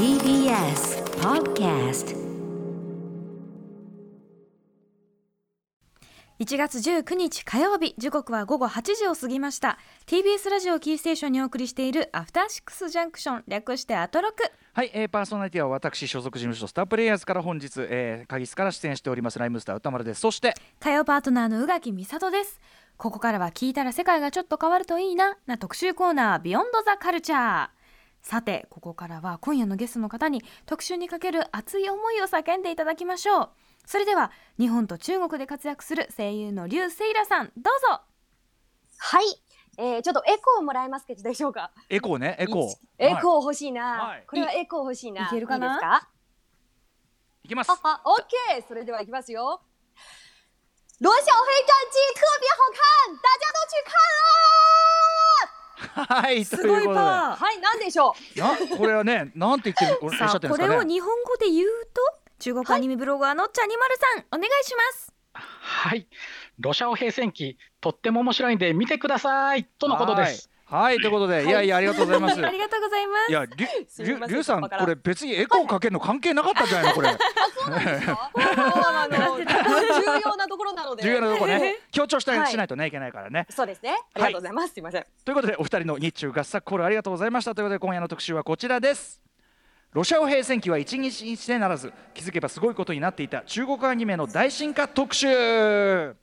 TBS Podcast 1月19日火曜日時刻は午後8時を過ぎました。TBS ラジオキーステーションにお送りしているアフターシックスジャンクション略してアトロク。はい、えー、パーソナリティは私所属事務所スタープレイヤーズから本日、えー、会議室から出演しておりますライムスター歌丸です。そして火曜パートナーの宇垣美里です。ここからは聞いたら世界がちょっと変わるといいなな特集コーナービヨンドザカルチャーさてここからは今夜のゲストの方に特集にかける熱い思いを叫んでいただきましょうそれでは日本と中国で活躍する声優の劉セイラさんどうぞはい、えー、ちょっとエコーもらえますけどでしょうか？エコーねエコーーエコー欲しいな。はいこれはエコー欲しいな？いけるかな？いいですか？いきますはは、オッケー。それではいきますよ。罗小黑战记特别好看，大家都去看はいすごいパ！ワはい、なんでしょう？なこれはねなんて言ってるおっしるんですかねれを日本語で言うと中国アニメブロガーのチャニマルさん、お願いしますはい。ロシア語平戦記、とっても面白いんで見てくださいとのことです。はい、はい、ということで、い、やいやありがとうございます。ありがとうございます。いやりゅりゅりゅうさんこれ別にエコーかけるの関係なかったんじゃないのこれ。重要なところなので。重要なとこね。強調したはいしないとねいけないからねそうですね。ありがとうございます。すみません。ということでお二人の日中合作コールありがとうございました。ということで今夜の特集はこちらです。ロシア語平戦記は一日にしてならず気づけばすごいことになっていた中国アニメの大進化特集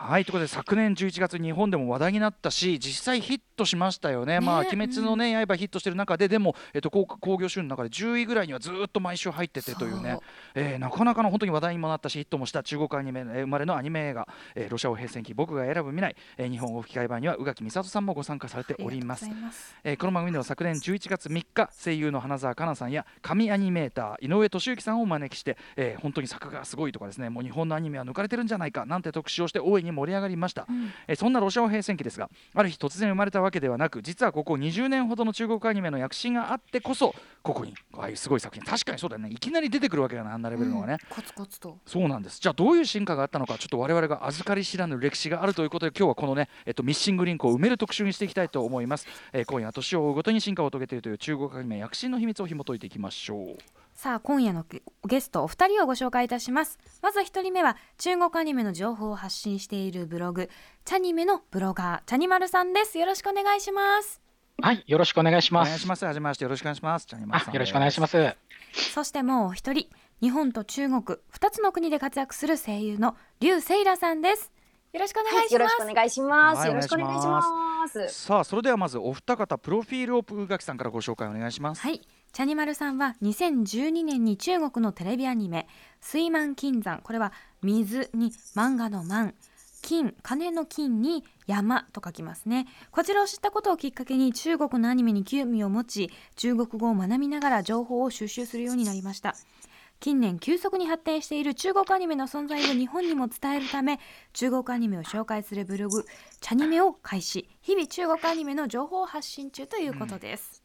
はいということで昨年11月日本でも話題になったし実際ヒットしましたよね。まあ鬼滅のね刃ヒットしてる中ででもえっと興興行収入の中で10位ぐらいにはずっと毎週入っててというね。えーなかなかの本当に話題にもなったしヒットもした中国アニメえー生まれのアニメ映画、えーロシア語平戦記僕が選ぶ未来、えー日本語吹き替え版には宇垣美里さんもご参加されております。えーこの番組では昨年11月3日声優の花澤香菜さんや神アニメーター井上俊之さんをお招きして、えー本当に作画がすごいとかですねもう日本のアニメは抜かれてるんじゃないかなんて特集をして大いに盛り上がりました、うん。えーそんなロシア語平戦記ですがある日突然生まれたわけではなく実はここ20年ほどの中国アニメの躍進があってこそここにああいうすごい作品確かにそうだよね。いきなり出てくるわけがないあんなレベルのがね、コツコツと。そうなんです。じゃあどういう進化があったのかちょっと我々が預かり知らぬ歴史があるということで今日はこのね、えっと、ミッシングリンクを埋める特集にしていきたいと思います、えー今夜は年を追うごとに進化を遂げているという中国アニメ躍進の秘密を紐解いていきましょうさあ今夜のゲゲストお二人をご紹介いたします。まず一人目は中国アニメの情報を発信しているブログチャニメのブロガーチャニマルさんです。よろしくお願いします。はい、よろしくお願いしおます。願いします。はじめまして。よろしくお願いします。チャニマルさあ、んよろしくお願いします。そしてもうお一人日本と中国二つの国で活躍する声優の劉セイラさんです。よろしくお願いします、よろしくお願いします。はいよろしくお願いします。さあそれではまずお二方プロフィールを宇垣さんからご紹介お願いします。はい、チャニマルさんは2012年に中国のテレビアニメ「水満金山」これは水に漫画の満金金の金に山と書きますね。こちらを知ったことをきっかけに中国のアニメに興味を持ち中国語を学びながら情報を収集するようになりました。近年急速に発展している中国アニメの存在を日本にも伝えるため中国アニメを紹介するブログ「チャニメ」を開始。日々中国アニメの情報を発信中ということです、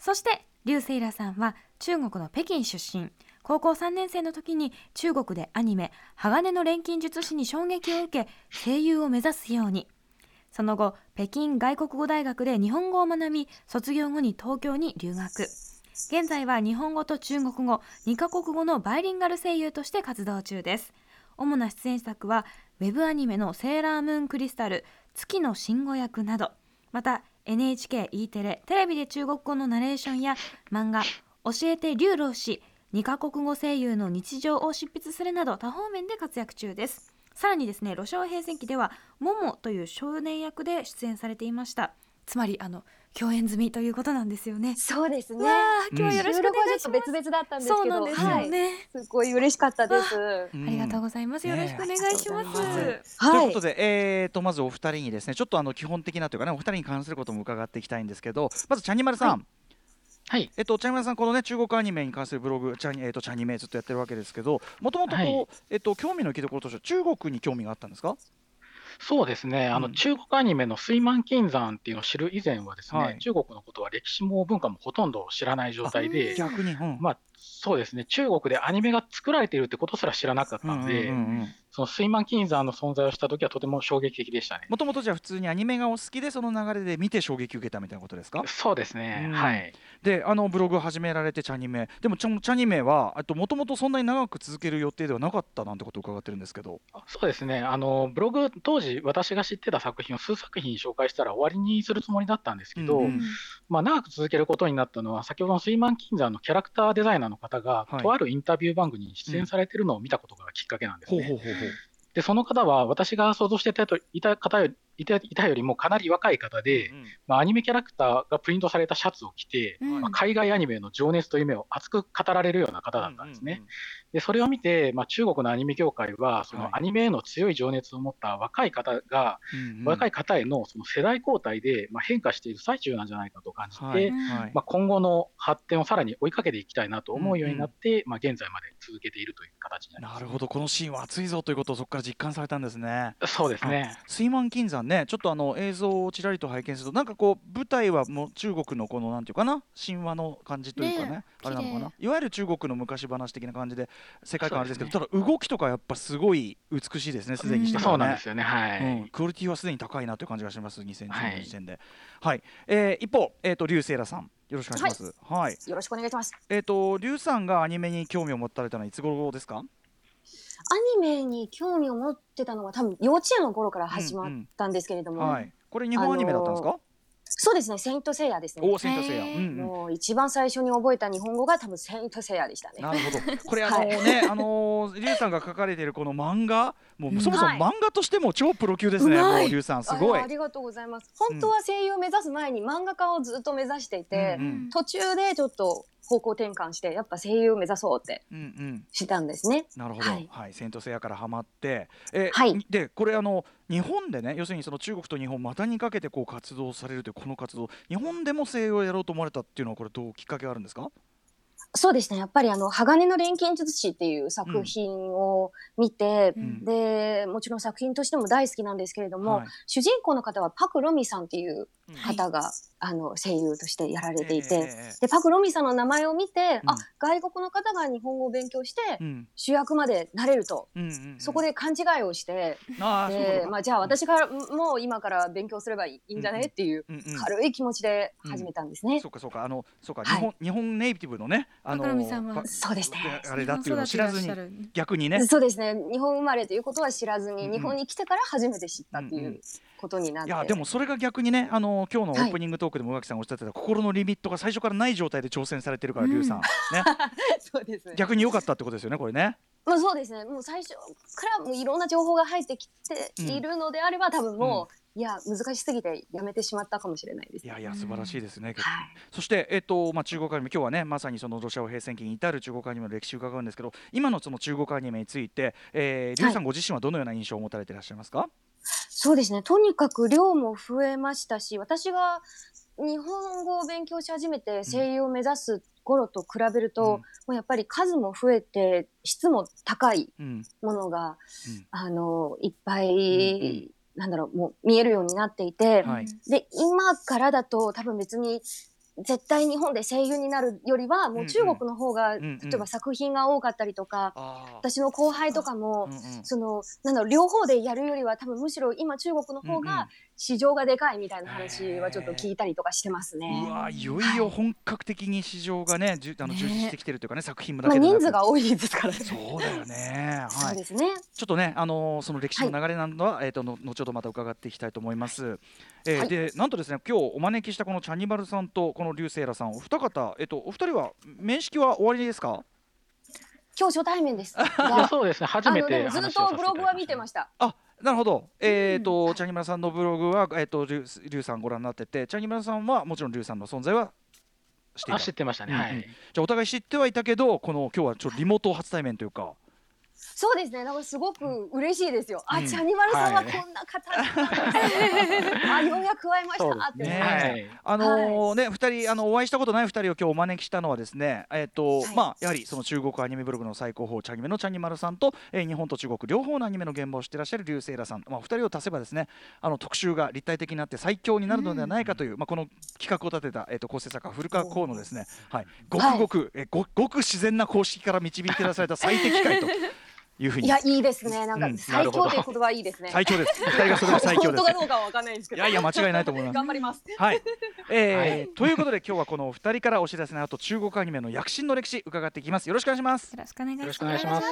そして劉セイラさんは中国の北京出身。高校3年生の時に中国でアニメ「鋼の錬金術師」に衝撃を受け声優を目指すように。その後北京外国語大学で日本語を学び卒業後に東京に留学。現在は日本語と中国語2カ国語のバイリンガル声優として活動中です。主な出演作はウェブアニメの「セーラームーンクリスタル」「月の信号役」など。また NHKE テレテレビで中国語のナレーションや漫画「教えて劉老師」2カ国語声優の日常を執筆するなど多方面で活躍中です。さらにですねロシア語平成期ではモモという少年役で出演されていました。つまりあの共演済みということなんですよね。そうですね。わあ今日はよろしくお願いし収録はちょっとます、別々だったんですけど、そうなんです。よはい、ね、すごい嬉しかったです。うん。ありがとうございます。よろしくお願いします、ねありがとうございというはい。ことで、えー、とまずお二人にですねちょっとあの基本的なというかねお二人に関することも伺っていきたいんですけどまずチャニマルさん、ははい、えっと、チャニマルさん、このね、中国アニメに関するブログ、チャニ、えっと、チャニメずっとやってるわけですけど。もともとこう、はい。えっと、興味の行きどころとしては、中国に興味があったんですか？そうですね。あの、うん中国アニメの水満金山っていうのを知る以前はですね、はい中国のことは歴史も文化もほとんど知らない状態で、逆に、うん。まあ、そうですね。中国でアニメが作られているってことすら知らなかったので、うんうんうんその水満金山の存在をした時はとても衝撃的でしたね。もともとじゃあ普通にアニメがお好きでその流れで見て衝撃受けたみたいなことですか？そうですね、うん。はい。であのブログを始められてチャニメでもチャチャニメはもともとそんなに長く続ける予定ではなかったなんてことを伺ってるんですけど。そうですね、あのブログ、当時、私が知ってた作品を数作品紹介したら終わりにするつもりだったんですけど、うんうん。まあ、長く続けることになったのは、先ほどの水満金山のキャラクターデザイナーの方が、はい。とあるインタビュー番組に出演されてるのを見たことがきっかけなんですね。ほうほうほうほうで、その方は、私が想像していた方よりいたいたよりもかなり若い方で、うんまあ、アニメキャラクターがプリントされたシャツを着て、うん。まあ、海外アニメの情熱と夢を熱く語られるような方だったんですね。でそれを見て、まあ、中国のアニメ業界は、そはい。のアニメへの強い情熱を持った若い方が、うんうん。若い方へのその世代交代で、まあ、変化している最中なんじゃないかと感じて、はい。うん。はいまあ、今後の発展をさらに追いかけていきたいなと思うようになって、まあ、現在まで続けているという形になります。なるほど。このシーンは熱いぞということをそこから実感されたんですね。そうですね。水満金山ねちょっとあの映像をちらりと拝見するとなんかこう舞台はもう中国のこのなんていうかな神話の感じというかねねあれなのかな？綺いわゆる中国の昔話的な感じで世界観あれですけどそうただ動きとかやっぱすごい美しいですねすでにしてからそうね。なんですよね。はい。うん、クオリティはすでに高いなという感じがします2010はい年の時点で。はい、えー一方、えー、とリュウセイラさんよろしくお願いします。はい、よろしくお願いします。えっ、とリュウさんがアニメに興味を持たれたのはいつ頃ですか？アニメに興味を持ってたのは多分幼稚園の頃から始まったんですけれども、はい、これ日本アニメだったんですか？そうですね、セイントセイヤですね。セイントセイヤ。うんうん。もう一番最初に覚えた日本語が多分セイントセイヤでしたね。なるほど。これあのね、あのーリュウさんが書かれているこの漫画、もうそもそもはい漫画としても超プロ級ですね。うまいリュウさんすごいあ。ありがとうございます。本当は声優を目指す前に漫画家をずっと目指していて、うんうん途中でちょっと方向転換してやっぱ声優を目指そうってうんうん。したんですね。なるほど。ははいい、セイントセイヤからハマって、えはいでこれあの日本でね、要するにその中国と日本股にかけてこう活動されるというこの活動、日本でも声優をやろうと思われたっていうのはこれどうきっかけがあるんですか？そうですね。やっぱりあの鋼の錬金術師っていう作品を見て、んでもちろん作品としても大好きなんですけれども、はい主人公の方はパクロミさんっていううん方が、あの声優としてやられていて、ええでパクロミさんの名前を見て、うん。あ外国の方が日本語を勉強して、うん。主役までなれると、うんうんうん。そこで勘違いをして、あでまあ、じゃあ私がもう今から勉強すればいいんじゃね、うん。うんっていううんうん。軽い気持ちで始めたんですね。そうかそうか。あのそうか、はい。日本日本ネイティブのねあのそうですね。あれだっていうのを知らずに逆にね。そうですね。日本生まれということは知らずに、うんうん。日本に来てから初めて知ったってうんうん。いうことになって、いやでもそれが逆にねあの今日のオはい。ープニングトークでも宇垣さんがおっしゃってた心のリミットが最初からない状態で挑戦されてるからうん。さん、ね。そうです。ね逆に良かったってことですよねこれね。まあそうですね。もう最初からもういろんな情報が入ってきているのであれば、多分もう、いや難しすぎてやめてしまったかもしれないです。いやいや素晴らしいですね。はい。そして、えっとまあ、中国アニメ今日はねまさにそのロシアを平戦期に至る中国アニメの歴史を伺うんですけど今のその中国アニメについて、えー、リュウさんご自身はどのような印象を持たれていらっしゃいますか、そうですね。とにかく量も増えましたし私が日本語を勉強し始めて声優を目指す頃と比べると、うん。もうやっぱり数も増えて質も高いうん。ものが、うん。あのいっぱい、うん。なんだろうもう見えるようになっていて、はい。で今からだと多分別に絶対日本で声優になるよりはもう中国の方が、例えば作品が多かったりとか、私の後輩とかも、そのなんだろう両方でやるよりは多分むしろ今中国の方が市場がでかいみたいな話はちょっと聞いたりとかしてますね。うわいよいよ本格的に市場がねじゅあのね充実してきてるというかね作品もだまあけでなく人数が多いですからね。そうだよね。はい。そうですね。ちょっとね、あのーその歴史の流れなどは、えっ、との後ほどまた伺っていきたいと思います。えーはいでなんとですね、今日お招きしたこのチャニバルさんとこのリュウセイラさんお二方、えっ、とお二人は面識は終わりですか？今日初対面です。いやそうですね、初めてずっとブログは見てました。あ、なるほど。えっ、と、チャニバルさんのブログはえっ、とリュウリュウさんご覧になってて、チャニバルさんはもちろんリュウさんの存在は知っていあた。知ってましたね、うんうんはい。じゃあお互い知ってはいたけど、この今日はちょっとリモート初対面というか。そうですね。だからすごく嬉しいですよ。あ、うんチャニマルさんははいこんな方。あ、ようやく会えましたってねね。はい。あのーね二人あのお会いしたことない二人を今日お招きしたのはですねえっ、と、はいまあやはりその中国アニメブログの最高峰チャニメのチャニマルさんと、えー日本と中国両方のアニメの現場を知ってらっしゃるリュウセイラさんまあお二人を足せばですねあの特集が立体的になって最強になるのではないかという、まあこの企画を立てたえっ、と構成作家古川光のですねはいごくごく、えごごく自然な公式から導いて出された最適解と。いうふうに。いやいいですね。なんかうん最強という言葉はいいですね。最強です。二人がそれが最強です。本当。かどうかはわかんないんですけど。いやいや間違いないと思います頑張ります。はい、えーはい。ということで今日はこのお二人からお知らせの後中国アニメの躍進の歴史伺っていきます。よろしくお願いします。よろしくお願いします。よろしくお願いします。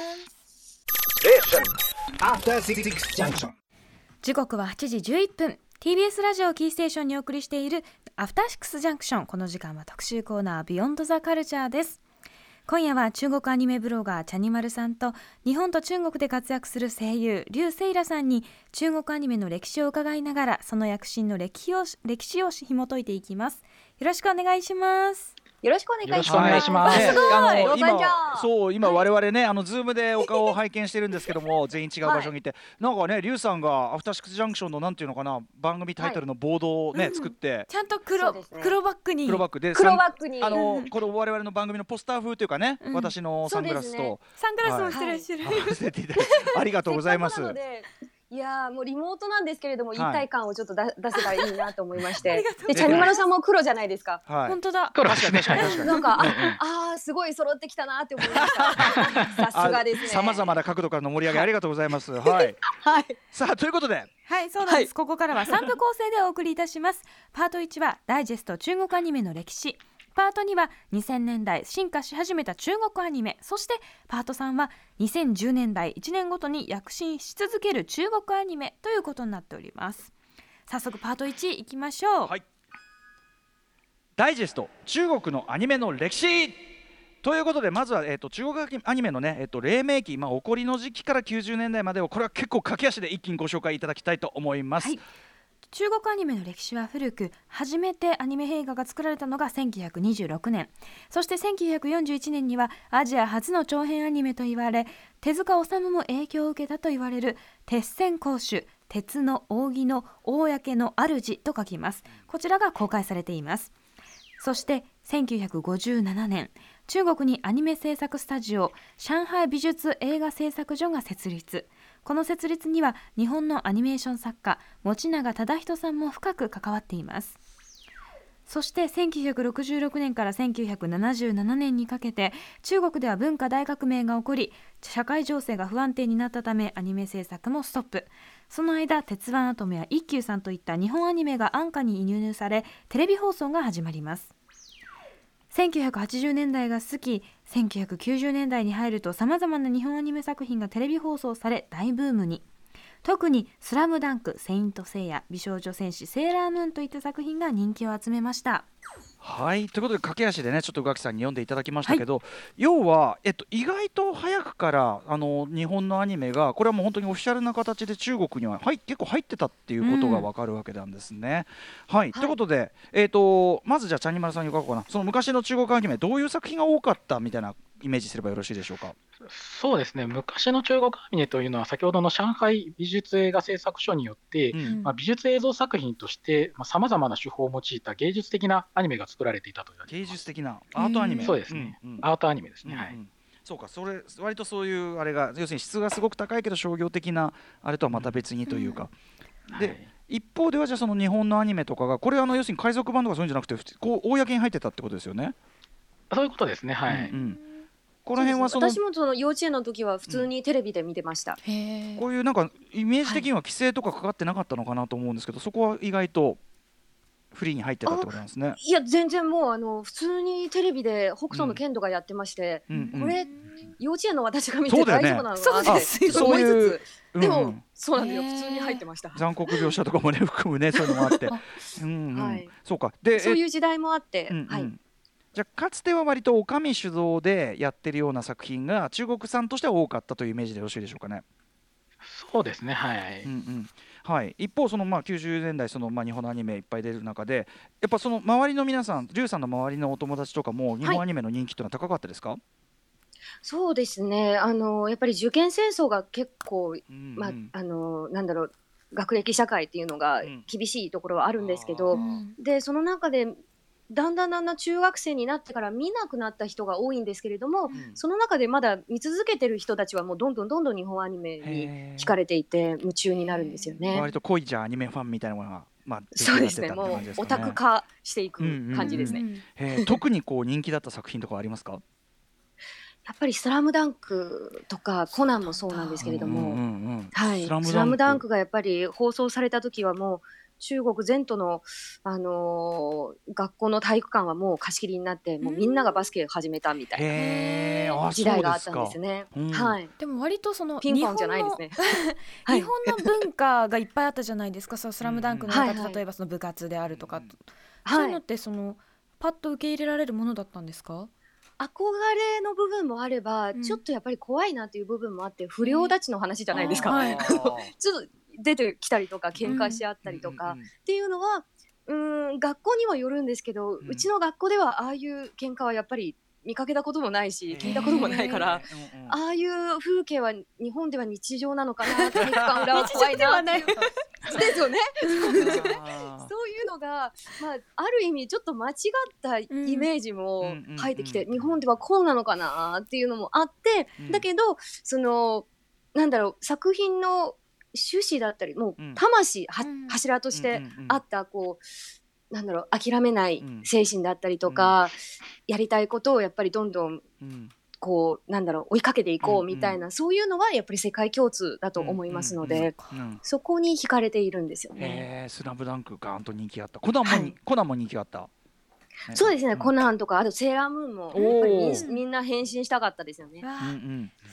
After Six Junction. 時刻は8時11分。TBS ラジオキーステーションにお送りしているアフターシックスジャンクションこの時間は特集コーナー Beyond the Culture です今夜は中国アニメブロガーチャニマルさんと日本と中国で活躍する声優リュウ・セイラさんに中国アニメの歴史を伺いながらその躍進の歴史を歴史を紐解いていきます。よろしくお願いします。よろしくお願いします。ます。ねすごい。今ーそう今我々ねあのズームでお顔を拝見してるんですけども全員違う場所にいて、なんかねリュウさんがアフターシックスジャンクションのなんていうのかな番組タイトルのボードをね、うん。作って。ちゃんと黒,、黒バッグに。黒バッグで黒バッグに。あのこの我々の番組のポスター風というかね、うん。私のサングラスとサングラスもしてらっしゃる、ありがとうございます いやーもうリモートなんですけれども、はい。一体感をちょっとだ出せたらいいなと思いまして。でチャニマルさんも黒じゃないですか。はい。本当だ。黒確かに確かに。なんかああーすごい揃ってきたなって思いました。さすがですね。さまざまな角度からの盛り上げありがとうございます。はい。はい。さあということで、はい、そうなんです、はい。ここからは3部構成でお送りいたします。パート1はダイジェスト中国アニメの歴史。パート2は2000年代進化し始めた中国アニメ。そしてパート3は2010年代1年ごとに躍進し続ける中国アニメということになっております。早速パート1いきましょう。はいダイジェスト中国のアニメの歴史。ということでまずは、えー、と中国アニメのね、えー、と黎明期、まあ、起こりの時期から90年代までをこれは結構駆け足で一気にご紹介いただきたいと思います。はい中国アニメの歴史は古く初めてアニメ映画が作られたのが1926年。そして1941年にはアジア初の長編アニメと言われ手塚治虫も影響を受けたと言われる鉄線公主鉄の扇の公の主と書きます。こちらが公開されています。そして1957年中国にアニメ制作スタジオ上海美術映画製作所が設立。この設立には日本のアニメーション作家持永忠人さんも深く関わっています。そして1966年から1977年にかけて中国では文化大革命が起こり社会情勢が不安定になったためアニメ制作もストップ。その間「鉄腕アトム」や「一休さん」といった日本アニメが安価に輸入されテレビ放送が始まります。1980年代が過ぎ1990年代に入るとさまざまな日本アニメ作品がテレビ放送され大ブームに。特に「スラムダンクセイント・セイヤ」「美少女戦士セーラームーン」といった作品が人気を集めました。はい。ということで駆け足でねちょっと宇垣さんに読んでいただきましたけど、要は、えっと、意外と早くからあの日本のアニメがこれはもう本当にオフィシャルな形で中国には、はい、結構入ってたっていうことが分かるわけなんですね。はい、ということで、えっとまずじゃあチャニマルさんに伺おうかな。その昔の中国アニメどういう作品が多かったみたいなイメージすればよろしいでしょうか？そうですね、昔の中国アニメというのは、先ほどの上海美術映画製作所によって、うん。まあ、美術映像作品としてさまざ、まな手法を用いた芸術的なアニメが作られていたと芸。術的なアートアニメ、そうですね、うんうん。アートアニメですね。はいうん。うんそうか。それ割とそういうあれが要するに質がすごく高いけど商業的なあれとはまた別にというか、ではい。一方ではじゃあその日本のアニメとかがこれあの要するに海賊版とかそういうんじゃなくてこう公に入ってたってことですよね？そういうことですね、はい。うんうんこの辺はその私もその幼稚園の時は普通にテレビで見てました、へこういうなんかイメージ的には規制とかかかってなかったのかなと思うんですけど、そこは意外とフリーに入ってたってことなんですね。いや全然もうあの普通にテレビで北斗の剣とかやってまして、うんうん。これ幼稚園の私が見て大丈夫なのかなってそうですよちょっと思いつそういうつでも、うん。うんそうなんだよ。普通に入ってました。残酷描写とかもね 含むねそういうのもあって、うんうん。はいそうか。でそうえいう時代もあって、うんうん。はいじゃあかつては割とお上主導でやってるような作品が中国産としては多かったというイメージでよろしいでしょうかね。そうですね、はい。うんうん。はい、一方そのまあ90年代そのまあ日本のアニメいっぱい出る中でやっぱその周りの皆さんリュウさんの周りのお友達とかも日本アニメの人気というのは高かったですか、そうですね。あのやっぱり受験戦争が結構、うんまあうんあのなんだろう学歴社会っていうのがうん。厳しいところはあるんですけど、あーでその中でだんだんだんだん中学生になってから見なくなった人が多いんですけれども、うん。その中でまだ見続けてる人たちはもうどんどんどんどん日本アニメに惹かれていて夢中になるんですよね。割と濃いじゃあアニメファンみたいなものが、まあ、そうですね。もうオタク化していく感じですね。特にこう人気だった作品とかありますか？やっぱり「スラムダンクとか「コナン」もそうなんですけれども、うんうんうん。はい、スラムダンク。スラムダンクがやっぱり放送された時はもう中国全土の、あのー学校の体育館はもう貸し切りになってもうみんながバスケ始めたみたいな時代があったんですね。うんはい、でも割とそのピンポンじゃないですね。はい日本の 日本の文化がいっぱいあったじゃないですか。そうスラムダンクの中ではいはい。例えばその部活であるとか、うん。そういうのっはい、てそのパッと受け入れられるものだったんですか？憧れの部分もあれば、うん。ちょっとやっぱり怖いなという部分もあって不良たちの話じゃないですか。はい。ちょっと出てきたりとか喧嘩し合ったりとか、っていうのはうーん学校にもよるんですけど、ん。うちの学校ではああいう喧嘩はやっぱり見かけたこともないし聞いたこともないから。うんうんああいう風景は日本では日常なのかな体育館裏は 怖いなっていう ですよね。そういうのが、まあ、ある意味ちょっと間違ったイメージもうん入ってきて、うん。日本ではこうなのかなっていうのもあって、うん。だけどそのなんだろう作品の趣旨だったりもううん。魂、はうん。柱としてうんうんうん。あったこうなんだろう諦めないうん精神だったりとか、やりたいことをやっぱりどんどんうん。こうなんだろう追いかけていこうんううん。みたいな、そういうのはやっぱり世界共通だと思いますので、うんうんそこに惹かれているんですよね。へえスラムダンクガーンと人気があった。コナンもに、はい。コナンも人気があったそうですね、ん。コナンとかあとセーラームーンもやっぱりみんみんな変身したかったですよね。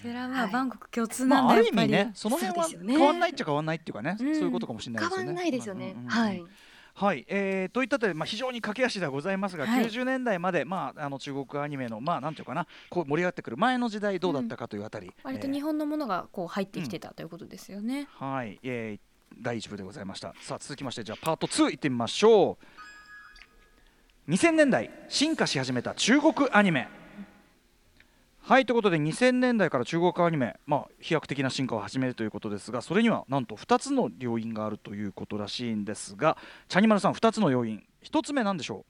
セラムははいバンコク共通なんまあ、ある意だやっぱり。味ねその辺は変わんないっちゃ変わんないっていうかね、うん。そういうことかもしれないですよね。変わんないですよね。うんうんうんはい。はい、えー、といったとで、まあ、非常に駆け足ではございますが、はい。90年代まで、まあ、あの中国アニメの、まあ、なんていうかなこう盛り上がってくる前の時代どうだったかというあたり、割とえー日本のものがこう入ってきてたということですよね。はい、えー第1部でございました。さあ続きましてじゃあパート2いってみましょう2000年代進化し始めた中国アニメ。はいということで2000年代から中国アニメ、まあ、飛躍的な進化を始めるということですがそれにはなんと2つの要因があるということらしいんですがチャニマルさん2つの要因1つ目なんでしょ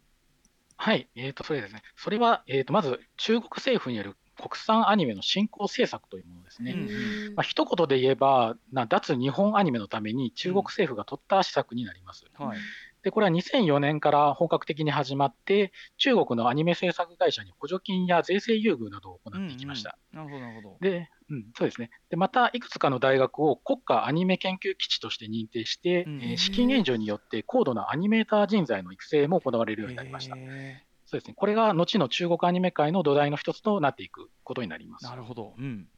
はい、えー、とそれですね、それは、えー、とまず中国政府による国産アニメの振興政策というものですね。うんまあ一言で言えば、な脱日本アニメのために中国政府が取った施策になります。う、はいで、これは2004年から本格的に始まって、中国のアニメ制作会社に補助金や税制優遇などを行っていきました。なるほどなるほどで、うん、そうですね。で、また、いくつかの大学を国家アニメ研究基地として認定して、うんえー資金援助によって高度なアニメーター人材の育成も行われるようになりました。へそうですね。これが後の中国アニメ界の土台の一つとなっていくことになります。ーなるほど、うん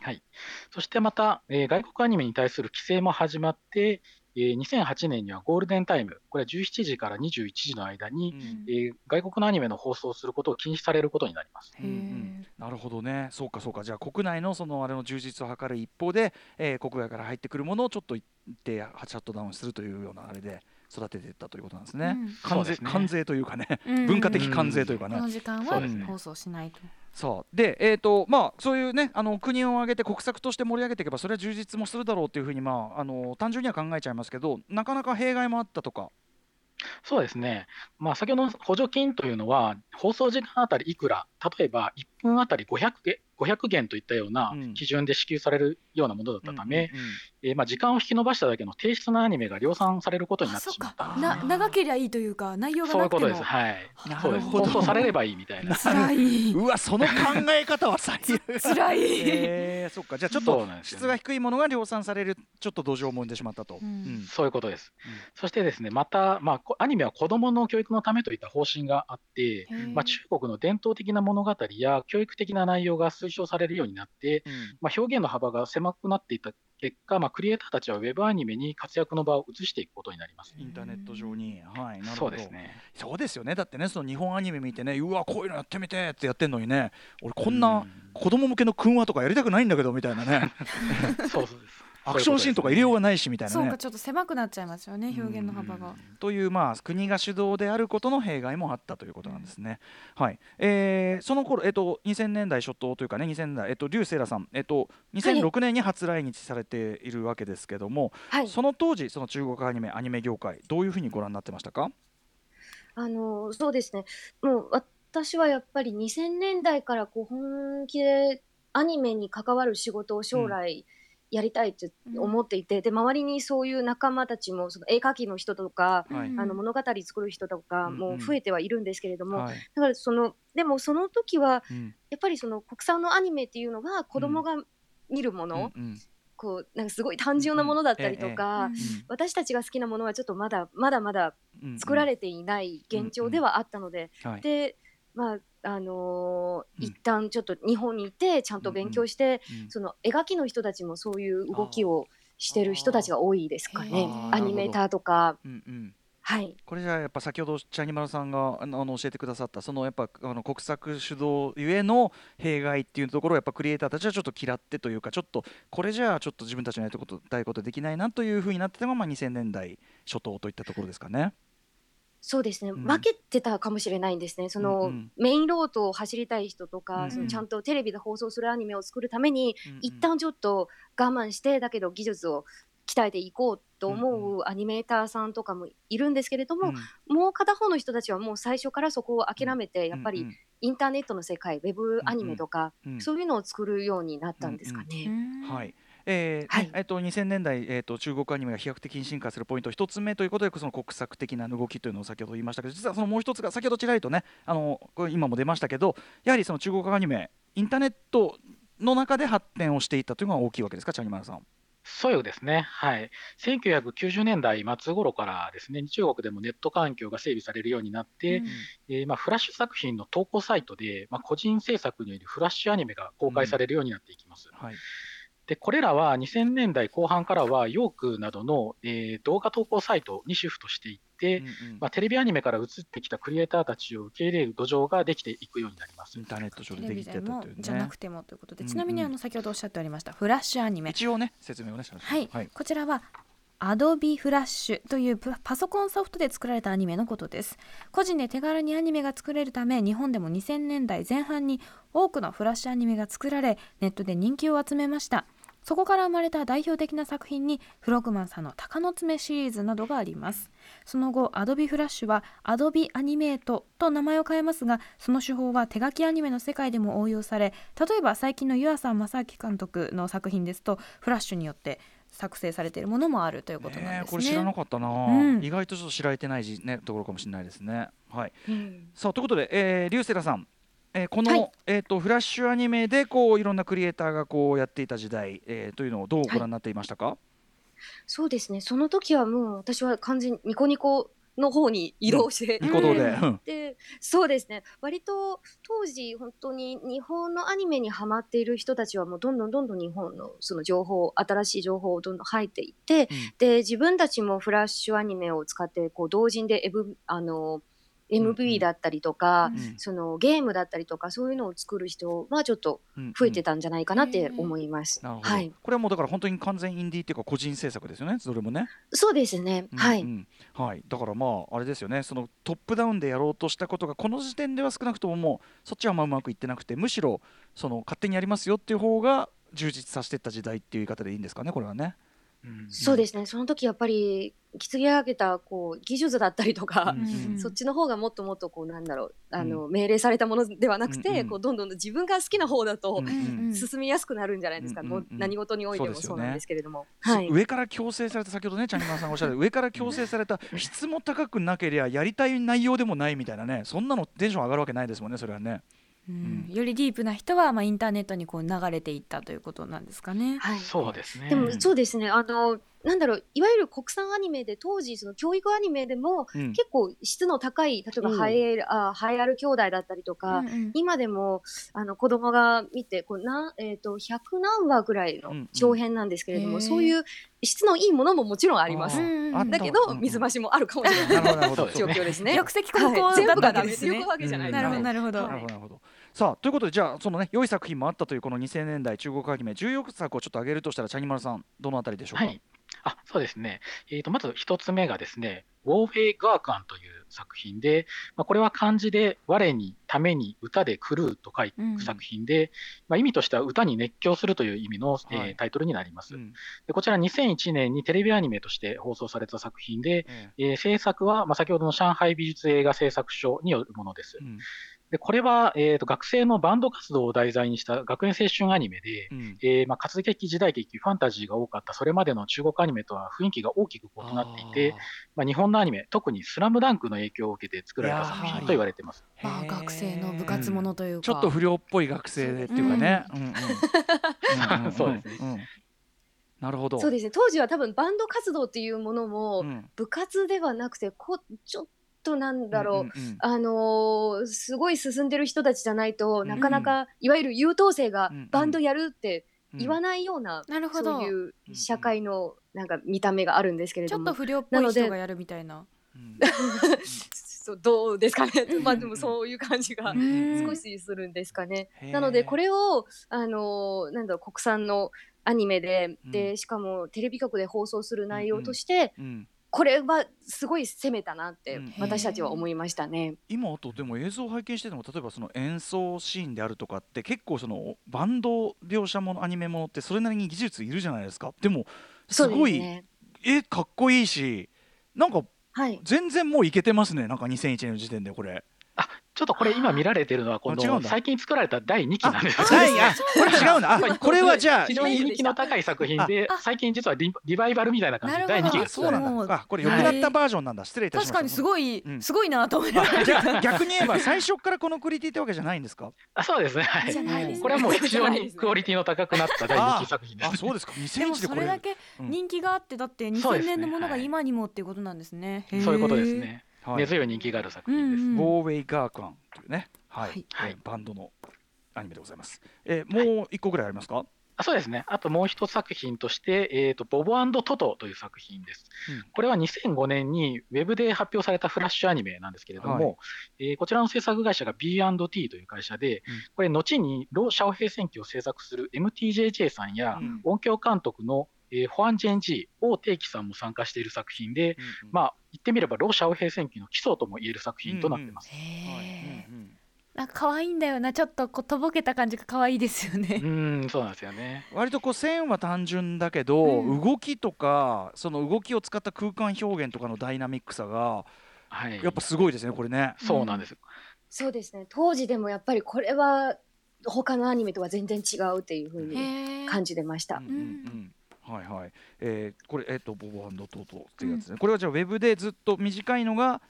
はい。そしてまた、えー外国アニメに対する規制も始まって、えー2008年にはゴールデンタイム、これは17時から21時の間に、うん。えー外国のアニメの放送をすることを禁止されることになります。うんうん。なるほどね、そうかそうか、じゃあ国内のそのあれの充実を図る一方で、えー国外から入ってくるものをちょっと一定シャットダウンするというようなあれで育てていったということなんですね。うん関税、関税というかね、うん文化的関税というかね。この時間は放送しないと。そうで、えーとまあ、そういうねあの国を挙げて国策として盛り上げていけばそれは充実もするだろうというふうに、まあ、あの単純には考えちゃいますけどなかなか弊害もあったとか。そうですね。まあ、先ほどの補助金というのは、放送時間あたりいくら、例えば1分あたり500元 ,500 元といったようなうん基準で支給されるようなものだったため、時間を引き延ばしただけの低質なアニメが量産されることになっってしまった。か。な長ければいいというか内容がなくても。そういうことです。はい。なそうです。るほど放送されればいいみたいな。辛い。うわその考え方は最悪辛い。えー、そっかじゃあちょっと質が低いものが量産されるちょっと土壌を生んでしまったと。うんうんそういうことです。うんそしてですね、また、まあこ、アニメは子どもの教育のためといった方針があって、まあ、中国の伝統的な物語や教育的な内容が推奨されるようになって、うんまあ、表現の幅が狭くなっていった結果、まあ、クリエイターたちはウェブアニメに活躍の場を移していくことになります。インターネット上に、はい、なるほどそうですね。そうですよねだってねその日本アニメ見てねうわこういうのやってみてってやってんのにね俺こんな子供向けの訓話とかやりたくないんだけどみたいなね そうです。アクションシーンとか入れようがないしみたいなねそうかちょっと狭くなっちゃいますよね表現の幅が。というまあ国が主導であることの弊害もあったということなんですね。はい。えーその頃えっと2000年代初頭というかね2000年代えっとリュウセイラさんえっと2006年に初来日されているわけですけども、はい。その当時その中国アニメアニメ業界どういうふうにご覧になってましたか？あのそうですね。もう私はやっぱり2000年代からこう本気でアニメに関わる仕事を将来やりたいって思っていて、で周りにそういう仲間たちもその絵描きの人とか、はい。うん。あの物語作る人とかうんうん。も増えてはいるんですけれども、はい。だからそのでもその時はうん。やっぱりその国産のアニメっていうのは子供が見るもの、うんうん。こうなんかすごい単純なものだったりとか、うん。私たちが好きなものはちょっとまだまだまだうんうん。作られていない現状ではあったので、はい。でまああのーうん。一旦ちょっと日本にいてちゃんと勉強して、うんその絵描きの人たちもそういう動きをしてる人たちが多いですかね。アニメーターとか。うんうん。はい。これじゃあやっぱ先ほどチャニマルさんがあの教えてくださったそのやっぱあの国策主導ゆえの弊害っていうところをやっぱクリエイターたちはちょっと嫌ってというかちょっとこれじゃあちょっと自分たちのやりたいことたいことできないなというふうになってたのがまあ2000年代初頭といったところですかね。そうですね、うん。分けてたかもしれないんですね。その、うんうん。メインロードを走りたい人とか、うんそのちゃんとテレビで放送するアニメを作るために、うんうん。一旦ちょっと我慢してだけど技術を鍛えていこうと思うアニメーターさんとかもいるんですけれども、もう片方の人たちはもう最初からそこを諦めて、やっぱりインターネットの世界ウェブアニメとか、うんうん。そういうのを作るようになったんですかうね。ん。はいえーはい。ねえっと2000年代、えー、と中国アニメが飛躍的に進化するポイント一つ目ということでその国策的な動きというのを先ほど言いましたけど実はそのもう一つが先ほどちらりとねあの今も出ましたけどやはりその中国アニメインターネットの中で発展をしていったというのが大きいわけですかチャニマルさん。そうですね、はい、1990年代末頃からですね中国でもネット環境が整備されるようになって、うん。えーまあ、フラッシュ作品の投稿サイトで、まあ、個人制作によるフラッシュアニメが公開されるようになっていきます。はいでこれらは2000年代後半からはヨークなどの、えー動画投稿サイトにシフトしていって、うんうん。まあ、テレビアニメから移ってきたクリエイターたちを受け入れる土壌ができていくようになります。イン。ターネット上でできてたというね。じゃなく。てもということで、うんうん。ちなみにあの先ほどおっしゃっておりましたフラッシュアニメ。一応ね説明をねしましょうはい、はい。こちらは Adobe Flash というプパソコンソフトで作られたアニメのことです。個人で手軽にアニメが作れるため日本でも2000年代前半に多くのフラッシュアニメが作られネットで人気を集めましたそこから生まれた代表的な作品にフロッグマンさんの鷹の爪シリーズなどがあります。その後 Adobe Flash は Adobe Animate と名前を変えますがその手法は手書きアニメの世界でも応用され例えば最近の湯浅正明監督の作品ですとフラッシュによって作成されているものもあるということなんねですね。えこれ知らなかったな、うん。意外とちょっと知られてないじ、ね、ところかもしれないですね。はい、うん。さあということで、えー、リュウセラさん、えーこの、はい。えー、とフラッシュアニメでこういろんなクリエイターがこうやっていた時代、えーというのをどうご覧になっていましたか、そうですね。その時はもう私は完全にニコニコの方に移動して、ニコ動で、うん。うん。でそうですね。割と当時本当に日本のアニメにハマっている人たちはもうどんどんどんどん日本のその情報新しい情報をどんどん入っていって、で自分たちもフラッシュアニメを使ってこう同人でエブあのうんうん MV だったりとか、うん。そのゲームだったりとかそういうのを作る人はちょっとうん。増えてたんじゃないかなって思います。はい、これはもうだから本当に完全インディーっていうか個人制作ですよねそれもね、そうですね。はい。うんうん。はい、だからまああれですよね。そのトップダウンでやろうとしたことがこの時点では少なくとももうそっちはまうまくいってなくてむしろその勝手にやりますよっていう方が充実させていった時代っていう言い方でいいんですかねこれはね。うんそうですね。その時やっぱり築き上げたこう技術だったりとか、うんうんそっちの方がもっともっとこうなんだろうあの、命令されたものではなくて、うんうんこうどんどん自分が好きな方だと進みやすくなるんじゃないですか。うんうんうんもう何事においてもそうなんですけれども。そうはい。上から強制された先ほどねチャンニマンさんがおっしゃる上から強制された 質も高くなければやりたい内容でもないみたいなねそんなのテンション上がるわけないですもんねそれはね。うん。よりディープな人は、まあ、インターネットにこう流れていったということなんですかね。はい。そうですね。でもそうですね。あのなんだろういわゆる国産アニメで当時その教育アニメでもうん。結構質の高い例えばうん。ハイエール、あハイアル兄弟だったりとか、うんうん。今でもあの子供が見てこうな、えー、と100何話ぐらいのうんうん。長編なんですけれども、へー。そういう質のいいものももちろんあります。だけど、うん水増しもあるかもしれない。うです状況ですね。玉石混交はい全だった部がダメわけですね。っていうわけじゃない。なるほどなるほど。さあということでじゃあそのね良い作品もあったというこの2000年代中国アニメ14作をちょっと挙げるとしたらチャニマルさんどのあたりでしょうか？はい。あそうですね。えー、とまず一つ目がですね、ウォーフェイ・ガークアンという作品で、まあ、これは漢字で我に、ために、歌で狂うと書いうんて作品で、まあ、意味としては歌に熱狂するという意味の、えーはいタイトルになります、うんで。こちら2001年にテレビアニメとして放送された作品で、ええー制作は、まあ、先ほどの上海美術映画製作所によるものですえ。うんでこれは、えーと、学生のバンド活動を題材にした学園青春アニメで、うん。えーまあ、活劇、時代劇、ファンタジーが多かったそれまでの中国アニメとは雰囲気が大きく異なっていて、まあ、日本のアニメ、特にスラムダンクの影響を受けて作られた作品と言われています。まあ学生の部活ものというか、ちょっと不良っぽい学生でっていうかね。うん。うんうんうん。そうですね。んなるほど。そうですね。当時は多分バンド活動っていうものもうん。部活ではなくてこちょっとなんだろう、んんん。あのーすごい進んでる人たちじゃないと、ん。なかなかいわゆる優等生がうんバンドやるってうん。言わないような、なるほど。そういう社会のなんか見た目があるんですけれども、ちょっと不良っぽい人がやるみたいな。うん。そう どうですかね。うん。まあでもそういう感じがうん。少しするんですかね。なのでこれをあのーなんだろう国産のアニメで、うん。でしかもテレビ局で放送する内容として、うんこれはすごい攻めたなってうん私たちは思いましたね。今あとでも映像を拝見してても例えばその演奏シーンであるとかって結構そのバンド描写ものアニメものってそれなりに技術いるじゃないですかでもすごい、ね。えかっこいいしなんかはい。全然もういけてますねなんか2001年の時点でこれあちょっとこれ今見られてるのはこの最近作られた第2期なんです。よ。ないあこれ違うなあこれはじゃあ非常に人気の高い作品であ最近実はリリバイバルみたいな感じ。で第2期。があそうなんだ。あこれ良くなったバージョンなんだ。失礼いたしました。確かにすごい、うん。すごいなと思いながらあじゃあ逆に言えば最初からこのクオリティってわけじゃないんですか？あそうですね、はい。これはもう非常にクオリティの高くなった第2期作品です。あ。そうですか。でも2001でそこれ。れだけうん。人気があってだって2000そうですね。年のものが今にもっていうことなんですね。そういうことです。ね。はい根強い人気がある作品です。うんうんゴーウェイガークワンというね、はい、はいバンドのアニメでございます。えーもう一個ぐらいありますか？あそうですね。あともう一作品として、えーと、ボボトトという作品です。うんこれは2005年にウェブで発表されたフラッシュアニメなんですけれども、えーこちらの制作会社が B&T という会社で、うんこれ後にロー・シャオヘイ戦記を制作する MTJJ さんや、うん音響監督の、えーホアン・ジェンジー、王定期さんも参加している作品で、まあ言ってみればロー・シャオヘイ戦記の基礎とも言える作品となってます。なんか可愛いんだよなちょっとこうとぼけた感じが可愛いですよね う。ーん、そうなんですよね。割とこう線は単純だけど、うん動きとかその動きを使った空間表現とかのダイナミックさがはい。やっぱすごいですねこれね。そうなんです。そうですね。当時でもやっぱりこれは他のアニメとは全然違うっていう風にへえ。感じてましたうん。うんうんはいはい。えーこれえっ、とボボトートっていうやつですね。これはじゃあウェブでずっと短いのが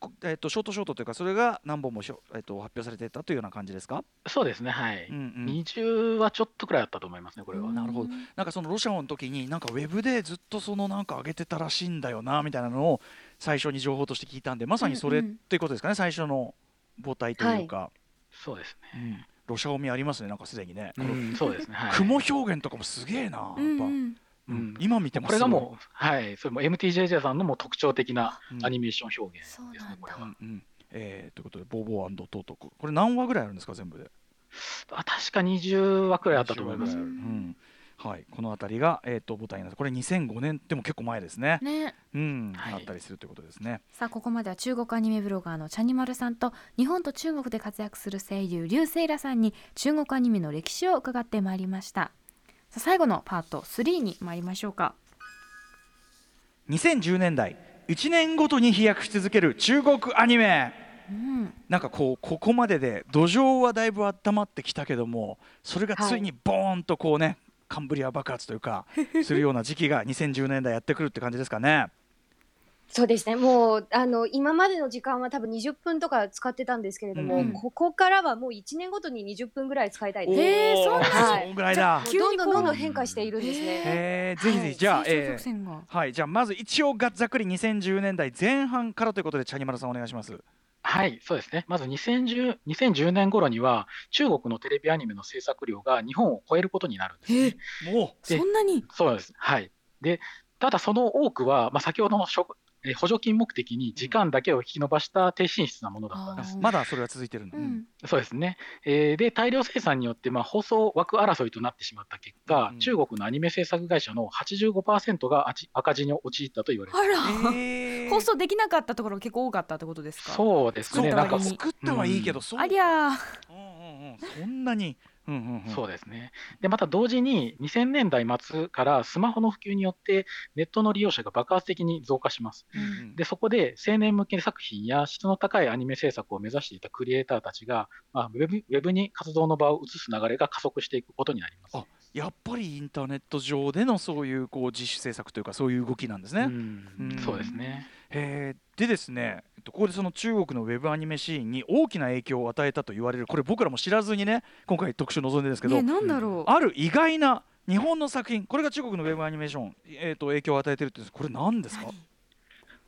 こえっ、とショートショートというかそれが何本もしょえっ、と発表されてたというような感じですか？そうですね。はい。うんうん。20はちょっとくらいあったと思いますね、これは。なるほどなんかそのロシアの時になんかウェブでずっとそのなんか上げてたらしいんだよなみたいなのを最初に情報として聞いたんでまさにそれっうんうんていうことですかね最初の母体というか、そうですうんね。ロシアオミありますねなんかすでにね、このうん、そうですね。はい。雲表現とかもすげえな。やっぱ、うん。うん。今見てもこれがもう、はい、それも MTJJ さんのもう特徴的なうん。アニメーション表現ですねそうなんだ、これは。うんうん。えー、ということでボーボートートこれ何話ぐらいあるんですか全部で？あ確か20話くらいあったと思います。20話。ぐらいある。うんはい、この辺りが、えー、と母体になってこれ2005年でも結構前ですね。ね。うん、はい。あったりするということですね。さあここまでは中国アニメブロガーのチャニマルさんと日本と中国で活躍する声優リュウセイラさんに中国アニメの歴史を伺ってまいりました。さあ最後のパート3に参りましょうか。2010年代1年ごとに飛躍し続ける中国アニメ。うん。なんかこうここまでで土壌はだいぶ温まってきたけどもそれがついにボーンとこうね、カンブリア爆発というか するような時期が2010年代やってくるって感じですかね。そうですね。もうあの今までの時間は多分20分とか使ってたんですけれども、うんここからはもう1年ごとに20分ぐらい使いたいです。へーそんなはいどんどんどんどん変化しているんですね。へーぜひぜひじゃあ、えーはいじゃあまず一応がざっくり2010年代前半からということでチャニマルさんお願いします。はい、そうですね。まず2010 2010年頃には、中国のテレビアニメの制作量が日本を超えることになるんですね。もでそんなに？そうです。はい。で、ただその多くは、まあ、先ほどのしょえー補助金目的に時間だけを引き延ばした低進出なものだったんです。うまだそれは続いてるんだ。うんそうですね。えーで、大量生産によって、まあ、放送枠争いとなってしまった結果、うん中国のアニメ制作会社の85%が赤字赤字に陥ったと言われていあます。ら、へー放送できなかったところが結構多かったってことですか？そうですね。なんか、に作ったはいいけど、そうありゃーうんうんうんそんなに。うんうんうんそうですね。で、また同時に2000年代末からスマホの普及によってネットの利用者が爆発的に増加します。うんで、そこで青年向け作品や質の高いアニメ制作を目指していたクリエイターたちが、まあ、ウェブウェブに活動の場を移す流れが加速していくことになります。あやっぱりインターネット上でのそういうこう自主制作というかそういう動きなんですね。うんうんそうですね。でですねとここでその中国のウェブアニメシーンに大きな影響を与えたと言われる。これ僕らも知らずにね今回特集臨んでるんですけど、ねなんだろう。ある意外な日本の作品これが中国のウェブアニメーション、えー、と影響を与えてるってこれ何ですか？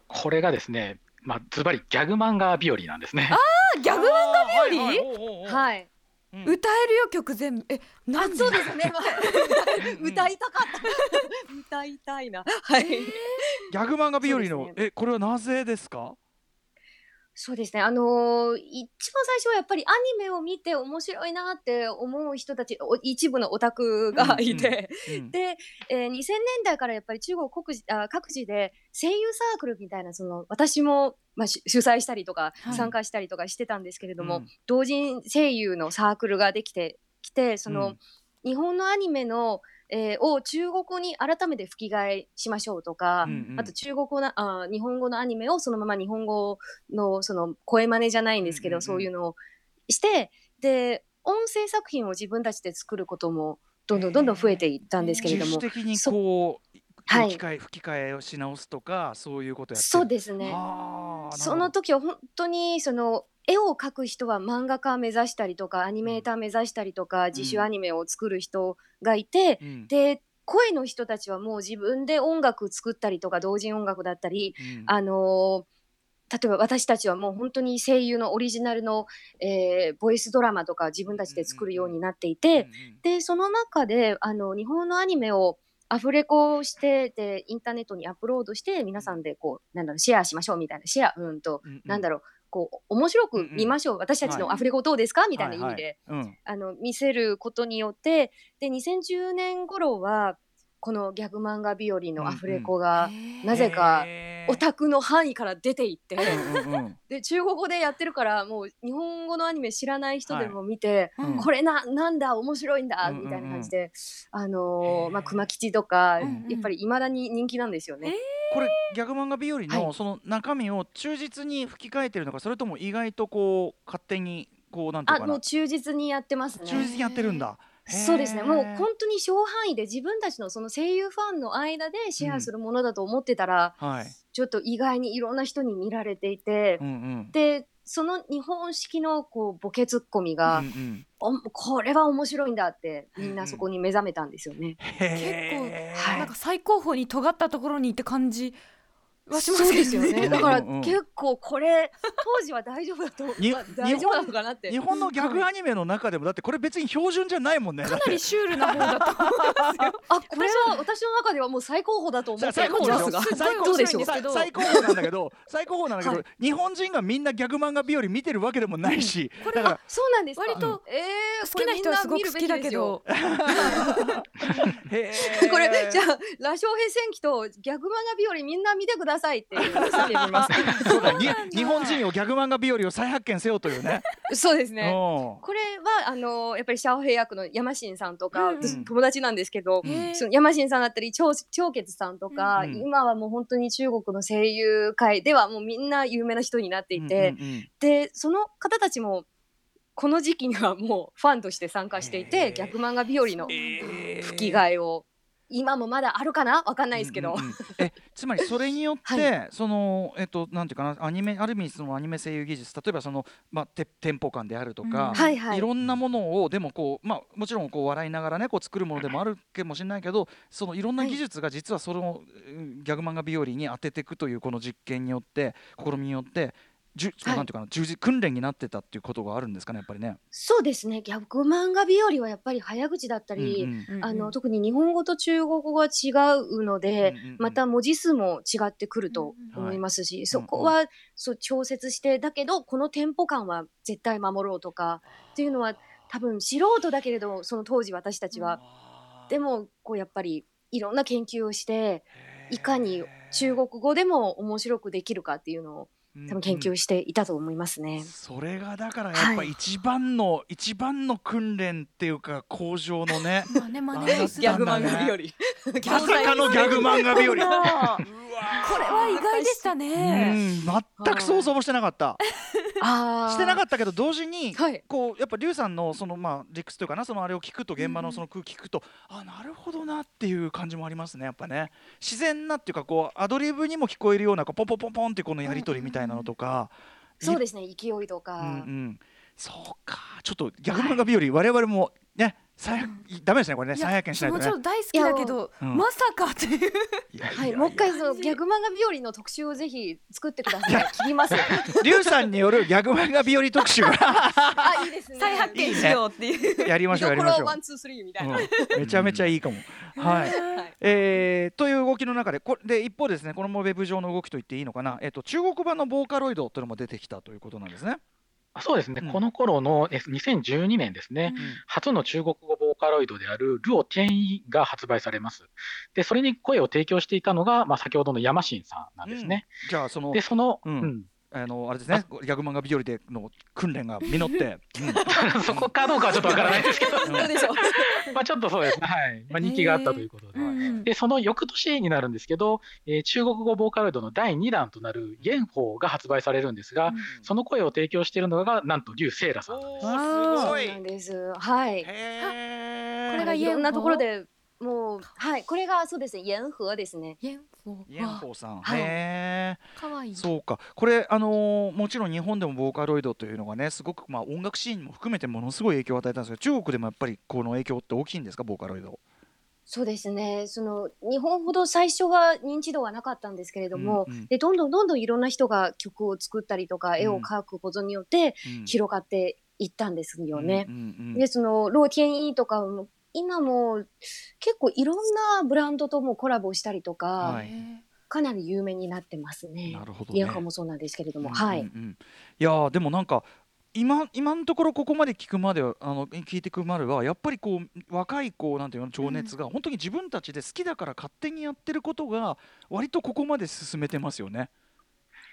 これがですね、まあ、ズバリギャグ漫画日和なんですね。あギャグ漫画日和、はいはいおうん。歌えるよ曲全部。えなんでそうですね。うん 歌いたかった。歌いたいな。はい。ギャグ漫画日和の、そうですえこれはなぜですか？そうですね。あのー一番最初はやっぱりアニメを見て面白いなって思う人たち、お一部のオタクがいて、うんで、えー2000年代からやっぱり中国国自あ各地で声優サークルみたいなその私も、まあ、し主催したりとかはい。参加したりとかしてたんですけれども、うん。同人声優のサークルができてきてその、うん。日本のアニメの、えーを中国語に改めて吹き替えしましょうとか、うんうん。あと中国語なあ日本語のアニメをそのまま日本語のその声真似じゃないんですけど、うんうんうん。そういうのをしてで音声作品を自分たちで作ることもどんどんどんどん増えていったんですけれども的にこうはい。吹き替え吹き替えをし直すとかそういうことやってる。そうですね。はあその時は本当にその絵を描く人は漫画家目指したりとかアニメーター目指したりとか、自主アニメを作る人がいて、うん。で声の人たちはもう自分で音楽作ったりとか同人音楽だったり、うん。あのー例えば私たちはもう本当に声優のオリジナルの、えーボイスドラマとか自分たちで作るようになっていて、でその中であの日本のアニメをアフレコしてでインターネットにアップロードして皆さんでこうなんだろうシェアしましょうみたいな。シェアうんと、うんうん。なんだろう。こう面白く見ましょう、私たちのアフレコどうですか、みたいな意味で、はいはい。うん。あの見せることによってで2010年頃はこのギャグ漫画日和のアフレコがなぜかオタクの範囲から出ていって。うんうんうん。で中国語でやってるからもう日本語のアニメ知らない人でも見て、うん。これななんだ面白いんだみたいな感じで、あのーまあ熊吉とか、やっぱり未だに人気なんですよね。これギャグ漫画日和はい。のその中身を忠実に吹き替えてるのかそれとも意外とこう勝手にこうなんていうかな。あもう忠実にやってますね。忠実にやってるんだそうですね。もう本当に小範囲で自分たちのその声優ファンの間でシェアするものだと思ってたら、はい。ちょっと意外にいろんな人に見られていて、うんうん。でその日本式のこうボケツッコミが、うんうん。おこれは面白いんだってみんなそこに目覚めたんですよね。へー。結構なんか最高峰に尖ったところに行って感じはしますですよね。だから結構これ当時は大丈夫だと大丈夫なのかなって。日。本のギャグアニメの中でもだってこれ別に標準じゃないもんねかなりシュールな方だと思いますよ。あこれは私の中ではもう最高峰だと思って。ますが最高どうでしょう。最高峰なんだけど最高峰なんだけど、はい。日本人がみんなギャグ漫画日和見てるわけでもないし、これそうなんですか。割とえー好きな人はすごく好きだけど。これ じゃあ羅生平戦記とギャグ漫画日和みんな見てくださいっていう 日本人をギャグ漫画日和を再発見せようというね。そうですね。うん。これはあのやっぱりシャオヘイ役の山新さんとか、うん。うん私友達なんですけど、その山新さんだったり長長傑さんとか、うん。今はもう本当に中国の声優界ではもうみんな有名な人になっていて、うんうんうん。でその方たちもこの時期にはもうファンとして参加していへー。て逆漫画日和のえー吹き替えを今もまだあるかな？わかんないですけど、うんうんうん。えつまりそれによって、そのえっとなんていうかな？アニメある意味そのアニメ声優技術例えばそのまあテテンポ感であるとか、うん。はいはい。いろんなものをでもこうまあもちろんこう笑いながらねこう作るものでもあるかもしれないけどそのいろんな技術が実はそのうんギャグ漫画日和に当てていくというこの実験によって試みによってじゅはい。なんていうかな充実訓練になってたっていうことがあるんですかねやっぱりね。そうですね。逆漫画日和はやっぱり早口だったり、うんうん。あの特に日本語と中国語が違うので、うんうんうんまた文字数も違ってくると思いますし、そこはそう調節してだけどこのテンポ感は絶対守ろうとかっていうのは多分素人だけれどその当時私たちは、でもこうやっぱりいろんな研究をしていかに中国語でも面白くできるかっていうのを多分研究していたと思いますね。それがだからやっぱ一番の、はい、一番の訓練っていうか工場のね まあね真似ギャグ漫画日和。まさかのギャグ漫画日和。これは意外でしたね。全く想像もしてなかった。あしてなかったけど同時に、はい、こうやっぱリュウさんのそのまあ理屈というかなそのあれを聞くと現場のその空気聞くと、うん、あなるほどなっていう感じもありますねやっぱね。自然なっていうかこうアドリブにも聞こえるようなこうポンポンポンポンってこのやり取りみたいなのとか、うん、そうですね勢いとか、うんうん、そうか。ちょっとギャグ漫画日和、はい、我々もね再ダメですねこれね再発見しないとね。もちろん大好きだけど、うん、まさかっていう。はいもう一回そのギャグ漫画日和の特集をぜひ作ってください。聞きます。リュウさんによるギャグ漫画日和特集あいいですね。再発見しようっていう。やりましょうやりましょう。ワンツースリーみたいな、めちゃめちゃいいかも。はい。えー、という動きの中でこで一方ですねこのもウェブ上の動きと言っていいのかなえっ、と中国版のボーカロイドというのも出てきたということなんですね。そうですね、うん、この頃の2012年ですね、うん、初の中国語ボーカロイドであるルオ・テンイが発売されます。で、それに声を提供していたのが、まあ、先ほどのヤマシンさんなんですね。うん、じゃあ、その、で、その、うんあのあれですね、ギャグ漫画日和での訓練が実って、うん、そこかどうかはちょっとわからない。ですけど、どうでしょう。まあちょっとそうですね、はい、まあ人気があったということで、でその翌年になるんですけど、えー、中国語ボーカロイドの第2弾となるイエンホーが発売されるんですが、うん、その声を提供しているのがなんとリュウセイラさんなんです。そうなんです。はい。これがいろんなところでもうはい。これがそうですね。イエンホーですね。イエンイエンホーさん、はい、へえかわい。いそうか。これあのー、もちろん日本でもボーカロイドというのがねすごくまあ音楽シーンも含めてものすごい影響を与えたんですけど中国でもやっぱりこの影響って大きいんですか？ボーカロイド。そうですね。その日本ほど最初は認知度はなかったんですけれども、うんうん、でどんどんどんどんいろんな人が曲を作ったりとか絵を描くことによって広がっていったんですよね。うんうんうん、でそのローティエンイーとかも今も結構いろんなブランドともコラボしたりとか、はい、かなり有名になってますね。なるほど、ね、もそうなんですけれども、うんうんうん、はい。いやでもなんか今今のところここまで聞くまであの聞いていくまではやっぱりこう若いこうなんていうの情熱が本当に自分たちで好きだから勝手にやってることが割とここまで進めてますよね。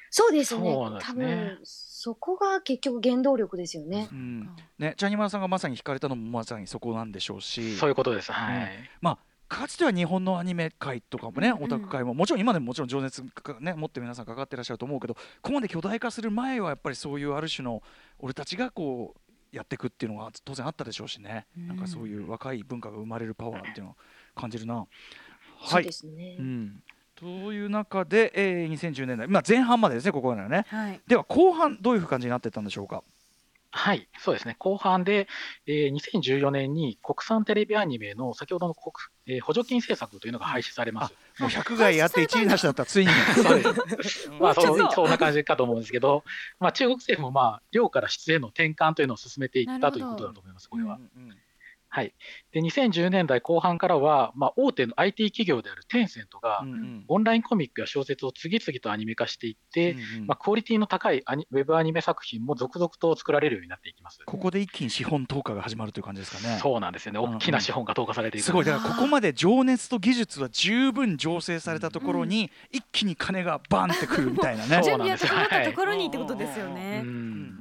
そうですね。すね多分そこが結局原動力ですよね。うん、ね、チャニマラさんがまさに惹かれたのもまさにそこなんでしょうし。そういうことです。はい。うん、まあかつては日本のアニメ界とかもね、オタク界ももちろん今でももちろん情熱ね持って皆さんかかってらっしゃると思うけどここまで巨大化する前はやっぱりそういうある種の俺たちがこうやっていくっていうのが当然あったでしょうしね、うん、なんかそういう若い文化が生まれるパワーっていうのを感じるな。はい、そうですね、うんという中で、えー、2010年代、まあ、前半までですね、ここまでね、はい、では後半、どういう感じになっていったんでしょうか？はい、そうですね、後半で、えー、2014年に国産テレビアニメの先ほどの国、えー、補助金政策というのが廃止されます。もう100害あって1位なしだったついに。まあそ、そんな感じかと思うんですけど、まあ、中国政府も、まあ、量から質への転換というのを進めていったということだと思います、これは。うんうんはい、で2010年代後半からは、まあ、大手の IT 企業であるテンセントが、うんうん、オンラインコミックや小説を次々とアニメ化していって、うんうん、まあ、クオリティの高いアニウェブアニメ作品も続々と作られるようになっていきます。ここで一気に資本投下が始まるという感じですかね。そうなんですよね、大きな資本が投下されていく、すごい、だからここまで情熱と技術は十分醸成されたところに、うん、一気に金がバンってくるみたいなね。準備が整ったところにってことですよね。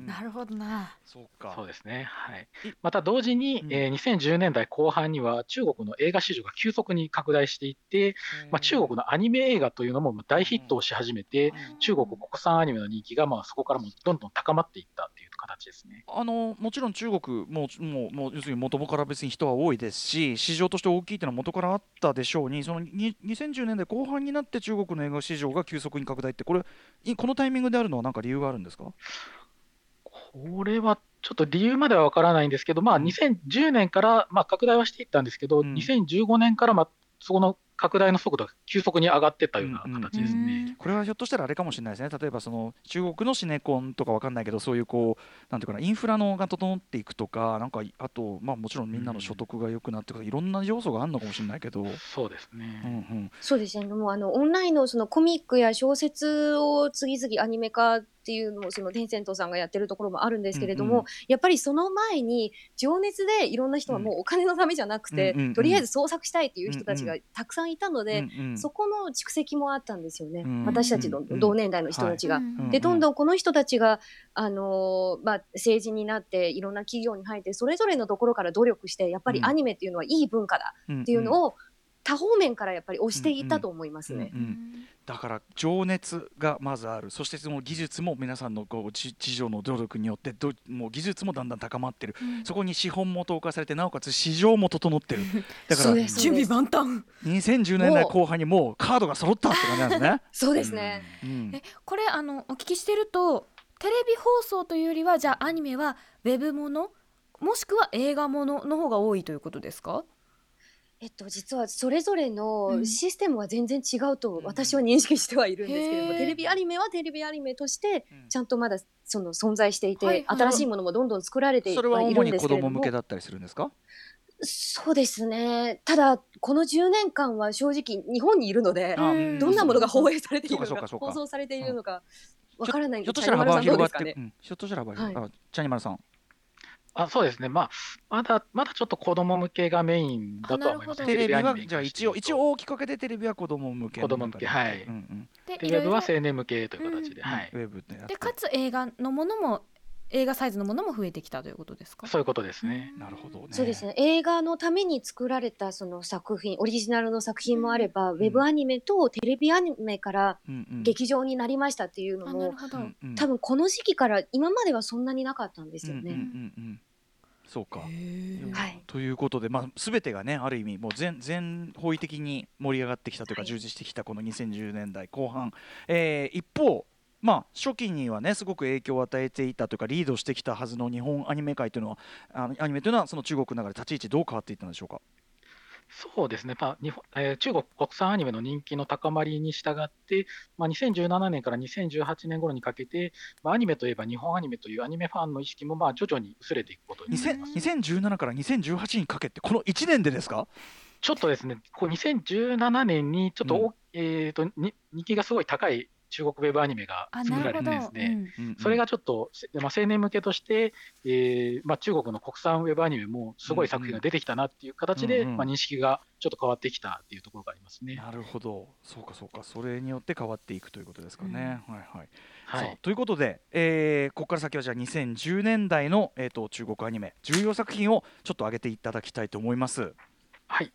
なるほどな。そうか。そうですね。はい。また同時に、えー、2010年代後半には中国の映画市場が急速に拡大していって、まあ、中国のアニメ映画というのも大ヒットをし始めて、中国国産アニメの人気がまあそこからもどんどん高まっていったっていう形ですね。あのもちろん中国ももうもう要するに元から別に人は多いですし市場として大きいというのは元からあったでしょうにそのに2010年代後半になって中国の映画市場が急速に拡大ってこれこのタイミングであるのは何か理由があるんですか？これはちょっと理由までは分からないんですけど、まあ、2010年から、まあ、拡大はしていったんですけど、うん、2015年から、まあ、そこの拡大の速度が急速に上がっていったような形ですね、うんうん、これはひょっとしたらあれかもしれないですね、例えばその中国のシネコンとか分かんないけど、そういうこう、なんていうかな、インフラのが整っていくとか、なんかあと、まあ、もちろんみんなの所得が良くなっていく、いろんな要素があるのかもしれないけど、そうですね、うんうん、そうですね、もうあのオンラインのそのコミックや小説を次々アニメ化っていうのもそのテンセントさんがやってるところもあるんですけれども、うんうん、やっぱりその前に情熱でいろん。な人はもうお金のためじゃなくて、うんうんうん、とりあえず創作したいっていう人たちがたくさんいたので、うんうん、そこの蓄積もあったんですよね、うんうん、私たちの同年代の人たちが。はい、でどんどんこの人たちが、あのー、まあ、政治になっていろんな企業に入ってそれぞれのところから努力してやっぱりアニメっていうのはいい文化だっていうのを、多方面からやっぱり押していたと思いますね。うんうんうん、だから情熱がまずある。そしてその技術も皆さんのこう地上の努力によってどもう技術もだんだん高まってる、うん、そこに資本も投下されてなおかつ市場も整ってる。だから準備万端。2010年代後半にもうカードが揃ったって感じなんですね。そうですね、うん、えこれあのお聞きしてるとテレビ放送というよりはじゃあアニメはウェブものもしくは映画ものの方が多いということですか？えっと、実はそれぞれのシステムは全然違うと私は認識してはいるんですけれども、テレビアニメはテレビアニメとしてちゃんとまだその存在していて、新しいものもどんどん作られているんですけれども。それは主に子供向けだったりするんですか？そうですね。ただこの10年間は正直日本にいるのでどんなものが放映されているのか放送されているのかわからない。んですひょっとしたら幅が広がって、ひょっとしたら幅が広がって、チャニマルさんあそうですね、まあ、まだまだちょっと子供向けがメインだと思います、テレビはじゃあ一応、一応大きく分けてテレビは子供向け。子供向け、はい。うんうん、で、ウェブは青年向けという形で、はい。ウェブで、かつ映画のものも映画サイズのものも増えてきたということですか？そういうことですね。なるほど、ね、そうですね。映画のために作られたその作品、オリジナルの作品もあれば、うん、ウェブアニメとテレビアニメから劇場になりましたっていうのも、うんうん、多分この時期から今まではそんなになかったんですよね。うんうんうんうんそうか、はい、ということで、まあ、全てがねある意味もう全全方位的に盛り上がってきたというか、充実してきたこの2010年代後半、えー、一方まあ、初期にはねすごく影響を与えていたというかリードしてきたはずの日本アニメ界というのはあのアニメというのはその中国の中で立ち位置どう変わっていったんでしょうか？そうですね、まあ日本えー、中国国産アニメの人気の高まりに従って、まあ、2017年から2018年頃にかけて、まあ、アニメといえば日本アニメというアニメファンの意識もまあ徐々に薄れていくことになります。2017から2018にかけて、この1年でですか？ちょっとですね、こう2017年にちょっと、うん、えーと、人気がすごい高い中国ウェブアニメが作られてですね、うん、それがちょっと、まあ、青年向けとして、えーまあ、中国の国産ウェブアニメもすごい作品が出てきたなっていう形で、うんうん、まあ、認識がちょっと変わってきたっていうところがありますね。なるほど、そうかそうか、それによって変わっていくということですかね。うん、はいはい。はい、ということで、えー、ここから先はじゃあ2010年代の、えーと中国アニメ重要作品をちょっと挙げていただきたいと思います。はい、ちょ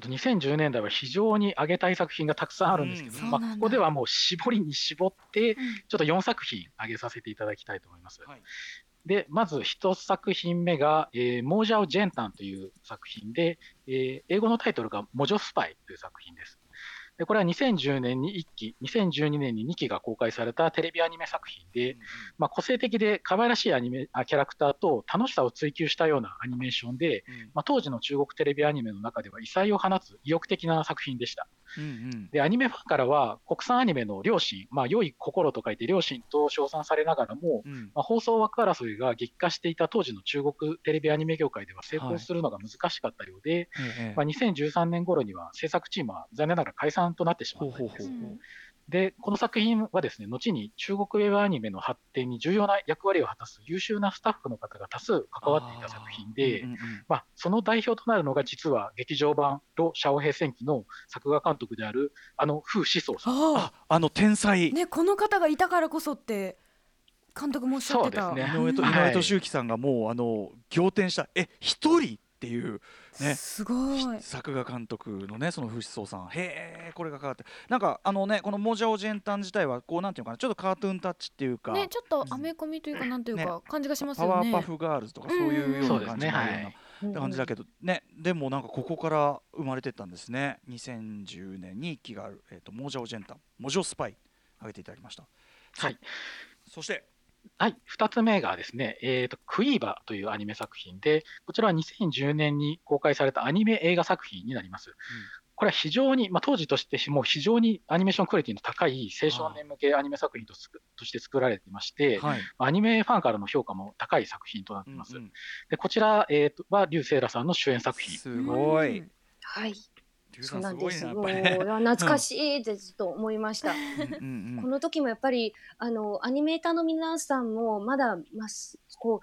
っと2010年代は非常に上げたい作品がたくさんあるんですけど、うん、まあ、ここではもう絞りに絞って、ちょっと4作品上げさせていただきたいと思います。はい、でまず1作品目が、えー、モージャオ・ジェンタンという作品で、えー、英語のタイトルがモジョスパイという作品です。でこれは2010年に1期、2012年に2期が公開されたテレビアニメ作品で、うんまあ、個性的で可愛らしいアニメあキャラクターと楽しさを追求したようなアニメーションで、うん、まあ、当時の中国テレビアニメの中では異彩を放つ意欲的な作品でした。うんうん、でアニメファンからは国産アニメの良心、まあ、良い心と書いて良心と称賛されながらも、うん、まあ、放送枠争いが激化していた当時の中国テレビアニメ業界では成功するのが難しかったようで、はい、まあ、2013年頃には制作チームは残念ながら解散となってしまったんです。で、この作品はですね、後に中国ウェブアニメの発展に重要な役割を果たす優秀なスタッフの方が多数関わっていた作品で、うんうん、まあ、その代表となるのが実は劇場版ロ・シャオヘイ戦記の作画監督であるあの風志宗さん。ああの天才。ね、この方がいたからこそって監督もおっしゃってた。ね、井上と井上俊之さんがもうあの仰天したえ一人っていうね、すごい。作画監督のねその藤宗さん。へえこれがかかって。なんかあのねこの「モジャオジェンタン」自体はこうなんていうかなちょっとカートゥーンタッチっていうか。ねちょっとアメコミというかなんというか、感じがしますよね。パワーパフガールズとかそういうような感じのような感じだけどねでもなんかここから生まれてったんですね。2010年に1期がある「えーと、モジャオジェンタン」「モジョスパイ」挙げていただきました。はい。そしてはい、2つ目がですね、えーと、クイーバーというアニメ作品で、こちらは2010年に公開されたアニメ映画作品になります。うん、これは非常に、まあ、当時としても非常にアニメーションクオリティの高い青少年向けアニメ作品ととして作られていまして、はい、アニメファンからの評価も高い作品となっています。うんうん、でこちら、えーと、は劉星羅さんの主演作品。すごい。はいそうなんです。もう懐かしいってずっと思いました。この時もやっぱりあのアニメーターの皆さんもまだまこ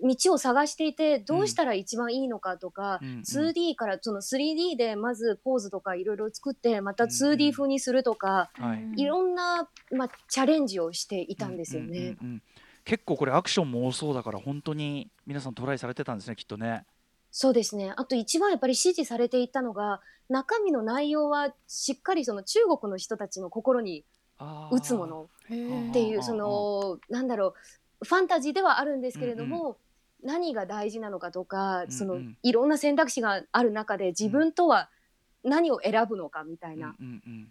う道を探していてどうしたら一番いいのかとか、うん、2D からその 3D でまずポーズとかいろいろ作ってまた 2D 風にするとか、うんはい、いろんな、まあ、チャレンジをしていたんですよね。うんうんうんうん結構これアクションも多そうだから本当に皆さんトライされてたんですねきっとね。そうですね。あと一番やっぱり支持されていたのが中身の内容はしっかりその中国の人たちの心に打つものっていうそのなんだろうファンタジーではあるんですけれども、うんうん、何が大事なのかとか、そのいろんな選択肢がある中で自分とは何を選ぶのかみたいな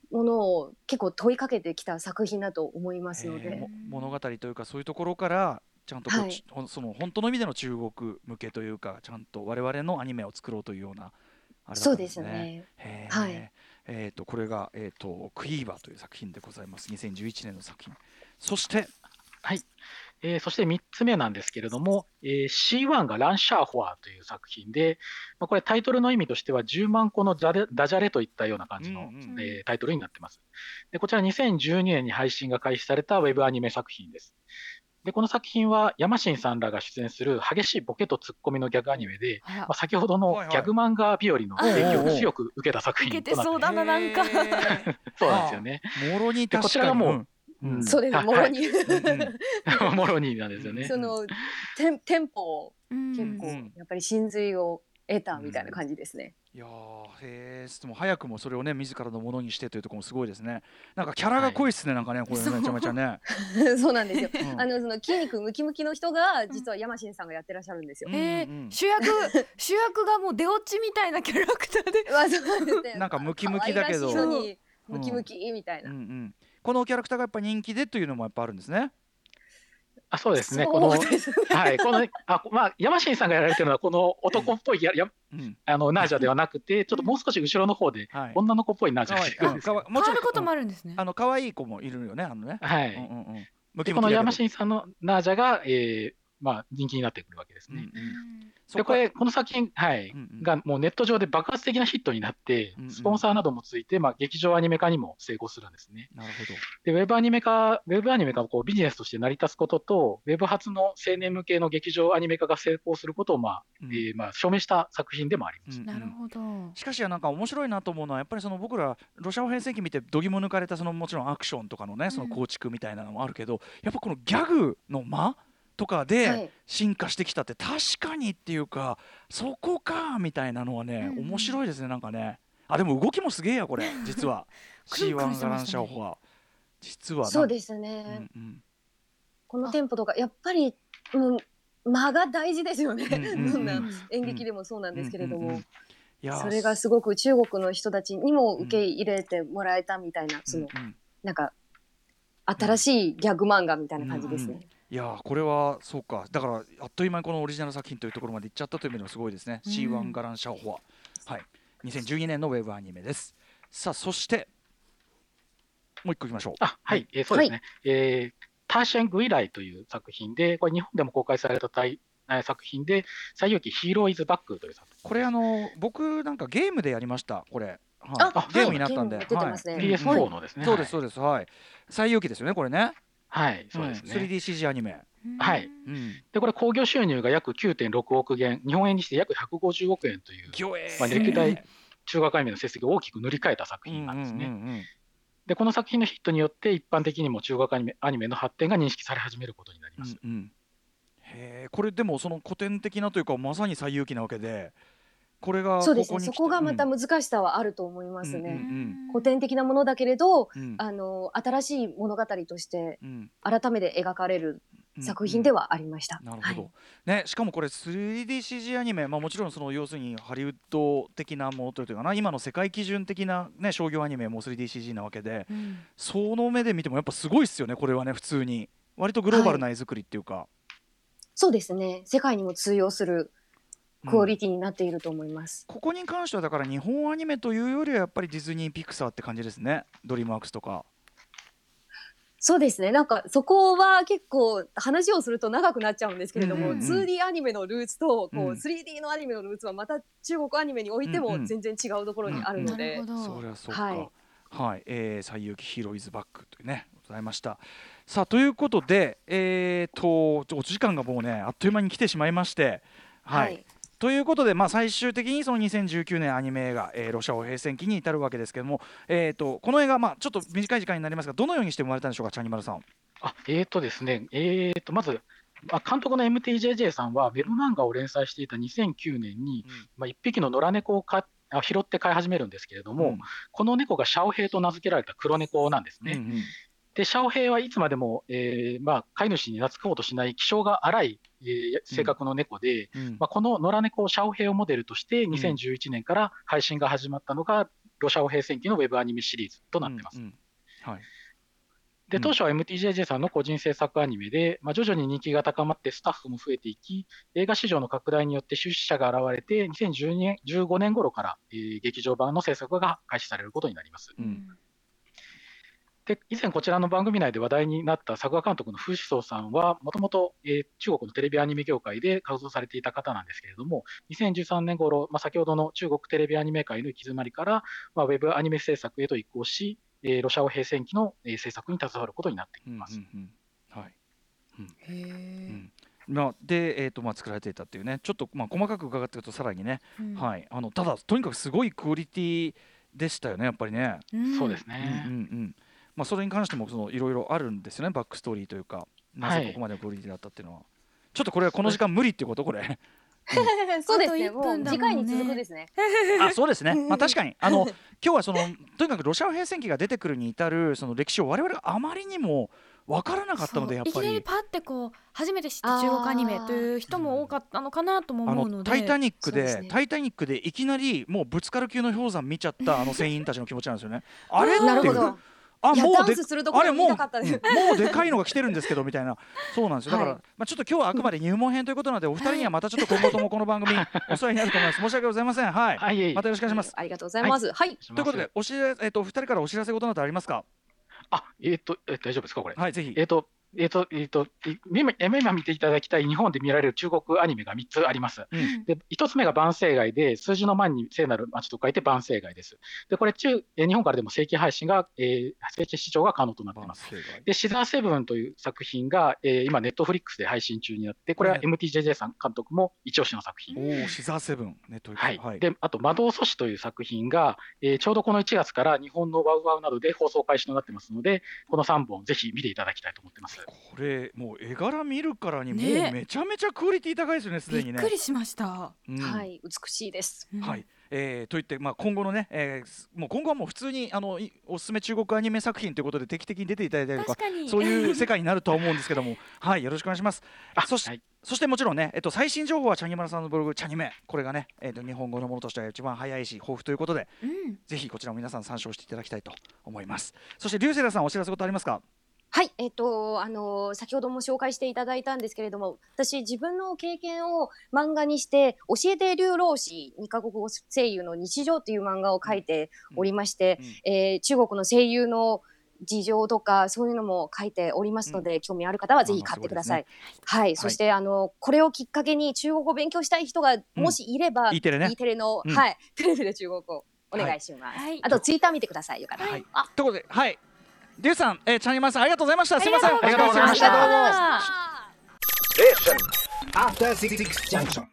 ものを結構問いかけてきた作品だと思いますので。物語というかそういうところからちゃんとはい、その本当の意味での中国向けというかちゃんと我々のアニメを作ろうというようなあれだったんですね。そうですね。はい、えーと、これが、えーと「クイーバー」という作品でございます。2011年の作品。そしてはい。えー、そして3つ目なんですけれども、えー、C1 がランシャーホアという作品で、まあ、これタイトルの意味としては10万個のダジャレといったような感じの、うんうん、えー、タイトルになってます。で。こちら2012年に配信が開始されたウェブアニメ作品です。で、この作品は山新さんらが出演する激しいボケとツッコミのギャグアニメで、まあ、先ほどのギャグ漫画日和の影響を強く受けた作品となってそうだな、なんか。そうなんですよね。もろにこちらがもう、うん、そうです、もろに。もろになんですよね。そのテテンポを結構やっぱり真髄を得たみたいな感じですね。いやへえでも早くもそれをね自らのものにしてというところもすごいですね。なんかキャラが濃いっすね、はい、なんかねこれめちゃめちゃね。そうなんですよ、うん、あのその筋肉ムキムキの人が実は山新さんがやってらっしゃるんですよ、うん、えー、主役主役がもう出落ちみたいなキャラクターで。ま あそうですねなんかムキムキだけど。ムキムキみたいな、うんうん、このキャラクターがやっぱ人気でというのもやっぱあるんですねあそうですね、この、はい、この、あ、まあ、山新さんがやられてるのは、この男っぽいや、や、うん、あの、ナージャではなくて、ちょっともう少し後ろの方で、女の子っぽいナージャがもちろん、こともあるんですね。あの、可愛い子もいるよね、あのね。はい。うんうんうん。この山新さんのナージャが、えー、まあ、人気になってくるわけですね。うんうん。でこれこの作品、はい、うんうん、がもうネット上で爆発的なヒットになって、スポンサーなどもついて、まあ、劇場アニメ化にも成功するんですね。なるほど。でウェブアニメ化、ウェブアニメ化こうビジネスとして成り立つことと、ウェブ発の青年向けの劇場アニメ化が成功することを、まあうん、えー、まあ、証明した作品でもあります。なるほどしかし、なんか面白いなと思うのは、やっぱりその僕ら、ロシア語編成期見て、どぎも抜かれたそのもちろん。アクションとかのね、その構築みたいなのもあるけど、うん、やっぱこのギャグの間とかで進化してきたって確かにっていうかそこかみたいなのはね、うん、面白いですねなんかね。あでも動きもすげえやこれ 実は。C1 ガランシャオは実はそうですね、うんうん、このテンポとかやっぱり、うん、間が大事ですよね、どんな演劇でもそうなんですけれども。それがすごく中国の人たちにも受け入れてもらえたみたいな、その、なんか新しいギャグ漫画みたいな感じですね。うんうんいやこれはそうか。だからあっという間にこのオリジナル作品というところまでいっちゃったという意味でもすごいですね、うん、C1 ガランシャオホア。はい。2012年のウェブアニメです。さあそしてもう一個いきましょう。あはい、えー、そうですね、はい、えー、ターシャン・グイライという作品でこれ日本でも公開された作品で「西遊記ヒーローイズバック」という作品これあの僕なんかゲームでやりました。これ。はい、ゲームになったんで、はい、PS4 のですね、そうですそうです。はい。西遊記ですよねこれねはい、そうですね。3DCG アニメ。はい、うん、でこれ興行収入が約9.6億元日本円にして約150億円という、まあ、歴代中学アニメの成績を大きく塗り替えた作品なんですね。でこの作品のヒットによって一般的にも中学アニメアニメの発展が認識され始めることになります。うんうん、へこれでもその古典的なというかまさに最有機なわけでこれがそうですね。そこがまた難しさはあると思いますね、古典的なものだけれど、うん、あの新しい物語として改めて描かれる作品ではありました。なるほど、はい、ね、しかもこれ 3DCG アニメ、まあ、もちろんその要するにハリウッド的なものというかな今の世界基準的な、ね、商業アニメも 3DCG なわけで、うん、その目で見てもやっぱすごいっすよねこれはね普通に。割とグローバルな絵作りっていうか、はい、そうですね。世界にも通用するクオリティになっていると思います、うん、ここに関してはだから日本アニメというよりはやっぱりディズニーピクサーって感じですね。ドリームワークスとか。そうですね。なんかそこは結構話をすると長くなっちゃうんですけれども、うんうん 2D アニメのルーツとこう、うん。3D のアニメのルーツはまた中国アニメにおいても全然違うところにあるので、そりゃそうか。はい。はい、えー、西遊記ヒーローイズバックというねございました。さあということでえー、とお時間がもうねあっという間に来てしまいまして。はい、ということで、まあ、最終的にその2019年アニメ映画、えーロシアを平戦記に至るわけですけども、えー、とこの映画、まあ、ちょっと短い時間になりますがどのようにして生まれたんでしょうかチャニマルさん。あえーとですね、えーとまず、まあ、監督の MTJJ さんは、ウェブ漫画を連載していた2009年に、まあ、一匹の野良猫をかあ拾って飼い始めるんですけれども、この猫がシャオヘイと名付けられた黒猫なんですね。うんうんで、シャオヘイはいつまでも、えーまあ、飼い主に懐こうとしない気性が荒い、えー性格の猫で、うん。まあ、この野良猫シャオヘイをモデルとして、2011年から配信が始まったのが、ロシャオヘイ戦記のウェブアニメシリーズとなってます。うんうん。はい。でうん。当初は MTJJ さんの個人制作アニメで、まあ、徐々に人気が高まってスタッフも増えていき、映画市場の拡大によって出資者が現れて、2012年15年頃から、えー劇場版の制作が開始されることになります。うんで以前こちらの番組内で話題になった作画監督の風志宗さんは、もともと中国のテレビアニメ業界で活動されていた方なんですけれども、2013年頃、まあ、先ほどの中国テレビアニメ界の行き詰まりから、まあ、ウェブアニメ制作へと移行し、えーロシア語平戦期の、えー制作に携わることになっていうんます。まあ、で、えーとまあ、作られていたっていうね。ちょっと、まあ、細かく伺っていくとさらにね、うん。はい、あのただとにかくすごいクオリティでしたよねやっぱりね。うん。そうですうんうんね。うんまあ、それに関してもそのいろいろあるんですよねバックストーリーというか。なぜここまでのクオリティだったっていうのは、ちょっとこれはこの時間無理っていうことこれ。そうですね。あと1もう次回に続くですね。あそうですね、まあ、確かに。あの今日はそのとにかくロシア平戦記が出てくるに至るその歴史を我々があまりにも分からなかったのでやっいきぱり。なりパってこう初めて知った中国アニメという人も多かったのかなともあ思うので。のタイタニックでね。タイタニックでいきなりもうぶつかる級の氷山見ちゃったあの 船員たちの気持ちなんですよね。あれっていう。なるほどあもうでダンスするところ見あれもうたかったです。うんもうでかいのが来てるんですけどみたいな。そうなんですよ。だから、はい。まあちょっと今日はあくまで入門編ということなのでお二人にはまたちょっと今後ともこの番組 お世話になると思います。申し訳ございません。はい、はい、またよろしくお願いします。ありがとうござい。ますはい、ということでお知らせえっとお二人からお知らせ事などありますか？あ、えっ、と、え大丈夫ですか、これ？はいぜひ。えっ、と、えっ、と、えっ、と、い今今見ていただきたい日本で見られる中国アニメが3つあります。うんで、1つ目が万世街で、数字の万に聖なる町と書いて万世街です。で、これ中、えー日本からでも正規配信が、えー正規視聴が可能となっています。で、シザーセブンという作品が、えー今、ネットフリックスで配信中になって、これははい MTJJ さん監督も一押しの作品。おおシザーセブンネットリックスはい、であと、魔導阻止という作品が、えーちょうどこの1月から日本のワウワウなどで放送開始となってますので、この3本、ぜひ見ていただきたいと思ってます。これもう絵柄見るからにもうねめちゃめちゃクオリティ高いですよねすでにね。びっく。りしました。うん。はい美しいです。うん。はい、えーといって、まあ、今後のね、えーすもう今後はもう普通にあのいおすすめ中国アニメ作品ということで定期的に出ていただいたりとかそういう世界になるとは思うんですけども はいよろしくお願いします。あそしはい。そしてもちろんね、えっと、最新情報はチャニマラさんのブログチャニメこれがね、えっと、日本語のものとしては一番早いし豊富ということでうんぜひこちらも皆さん参照していただきたいと思いますそして竜星さんお知らせことありますかはい、えっと、あの先ほども紹介していただいたんですけれども、私、自分の経験を漫画にして、教えて流浪士2カ国語声優の日常という漫画を書いておりまして、うん。うん。えー中国の声優の事情とかそういうのも書いておりますので、興味ある方はぜひ買ってください。はい、そして、あのこれをきっかけに中国語を勉強したい人がもしいれば、E テレね。E テレの、うん。はい、テレビで中国語お願いします。はい。あとツイッター見てくださいよかったら。はい。あということではい竜さん、えー、チャニマラさんありがとうございました。すいません。ありがとうございました。ありがとうございました。After Six Junction.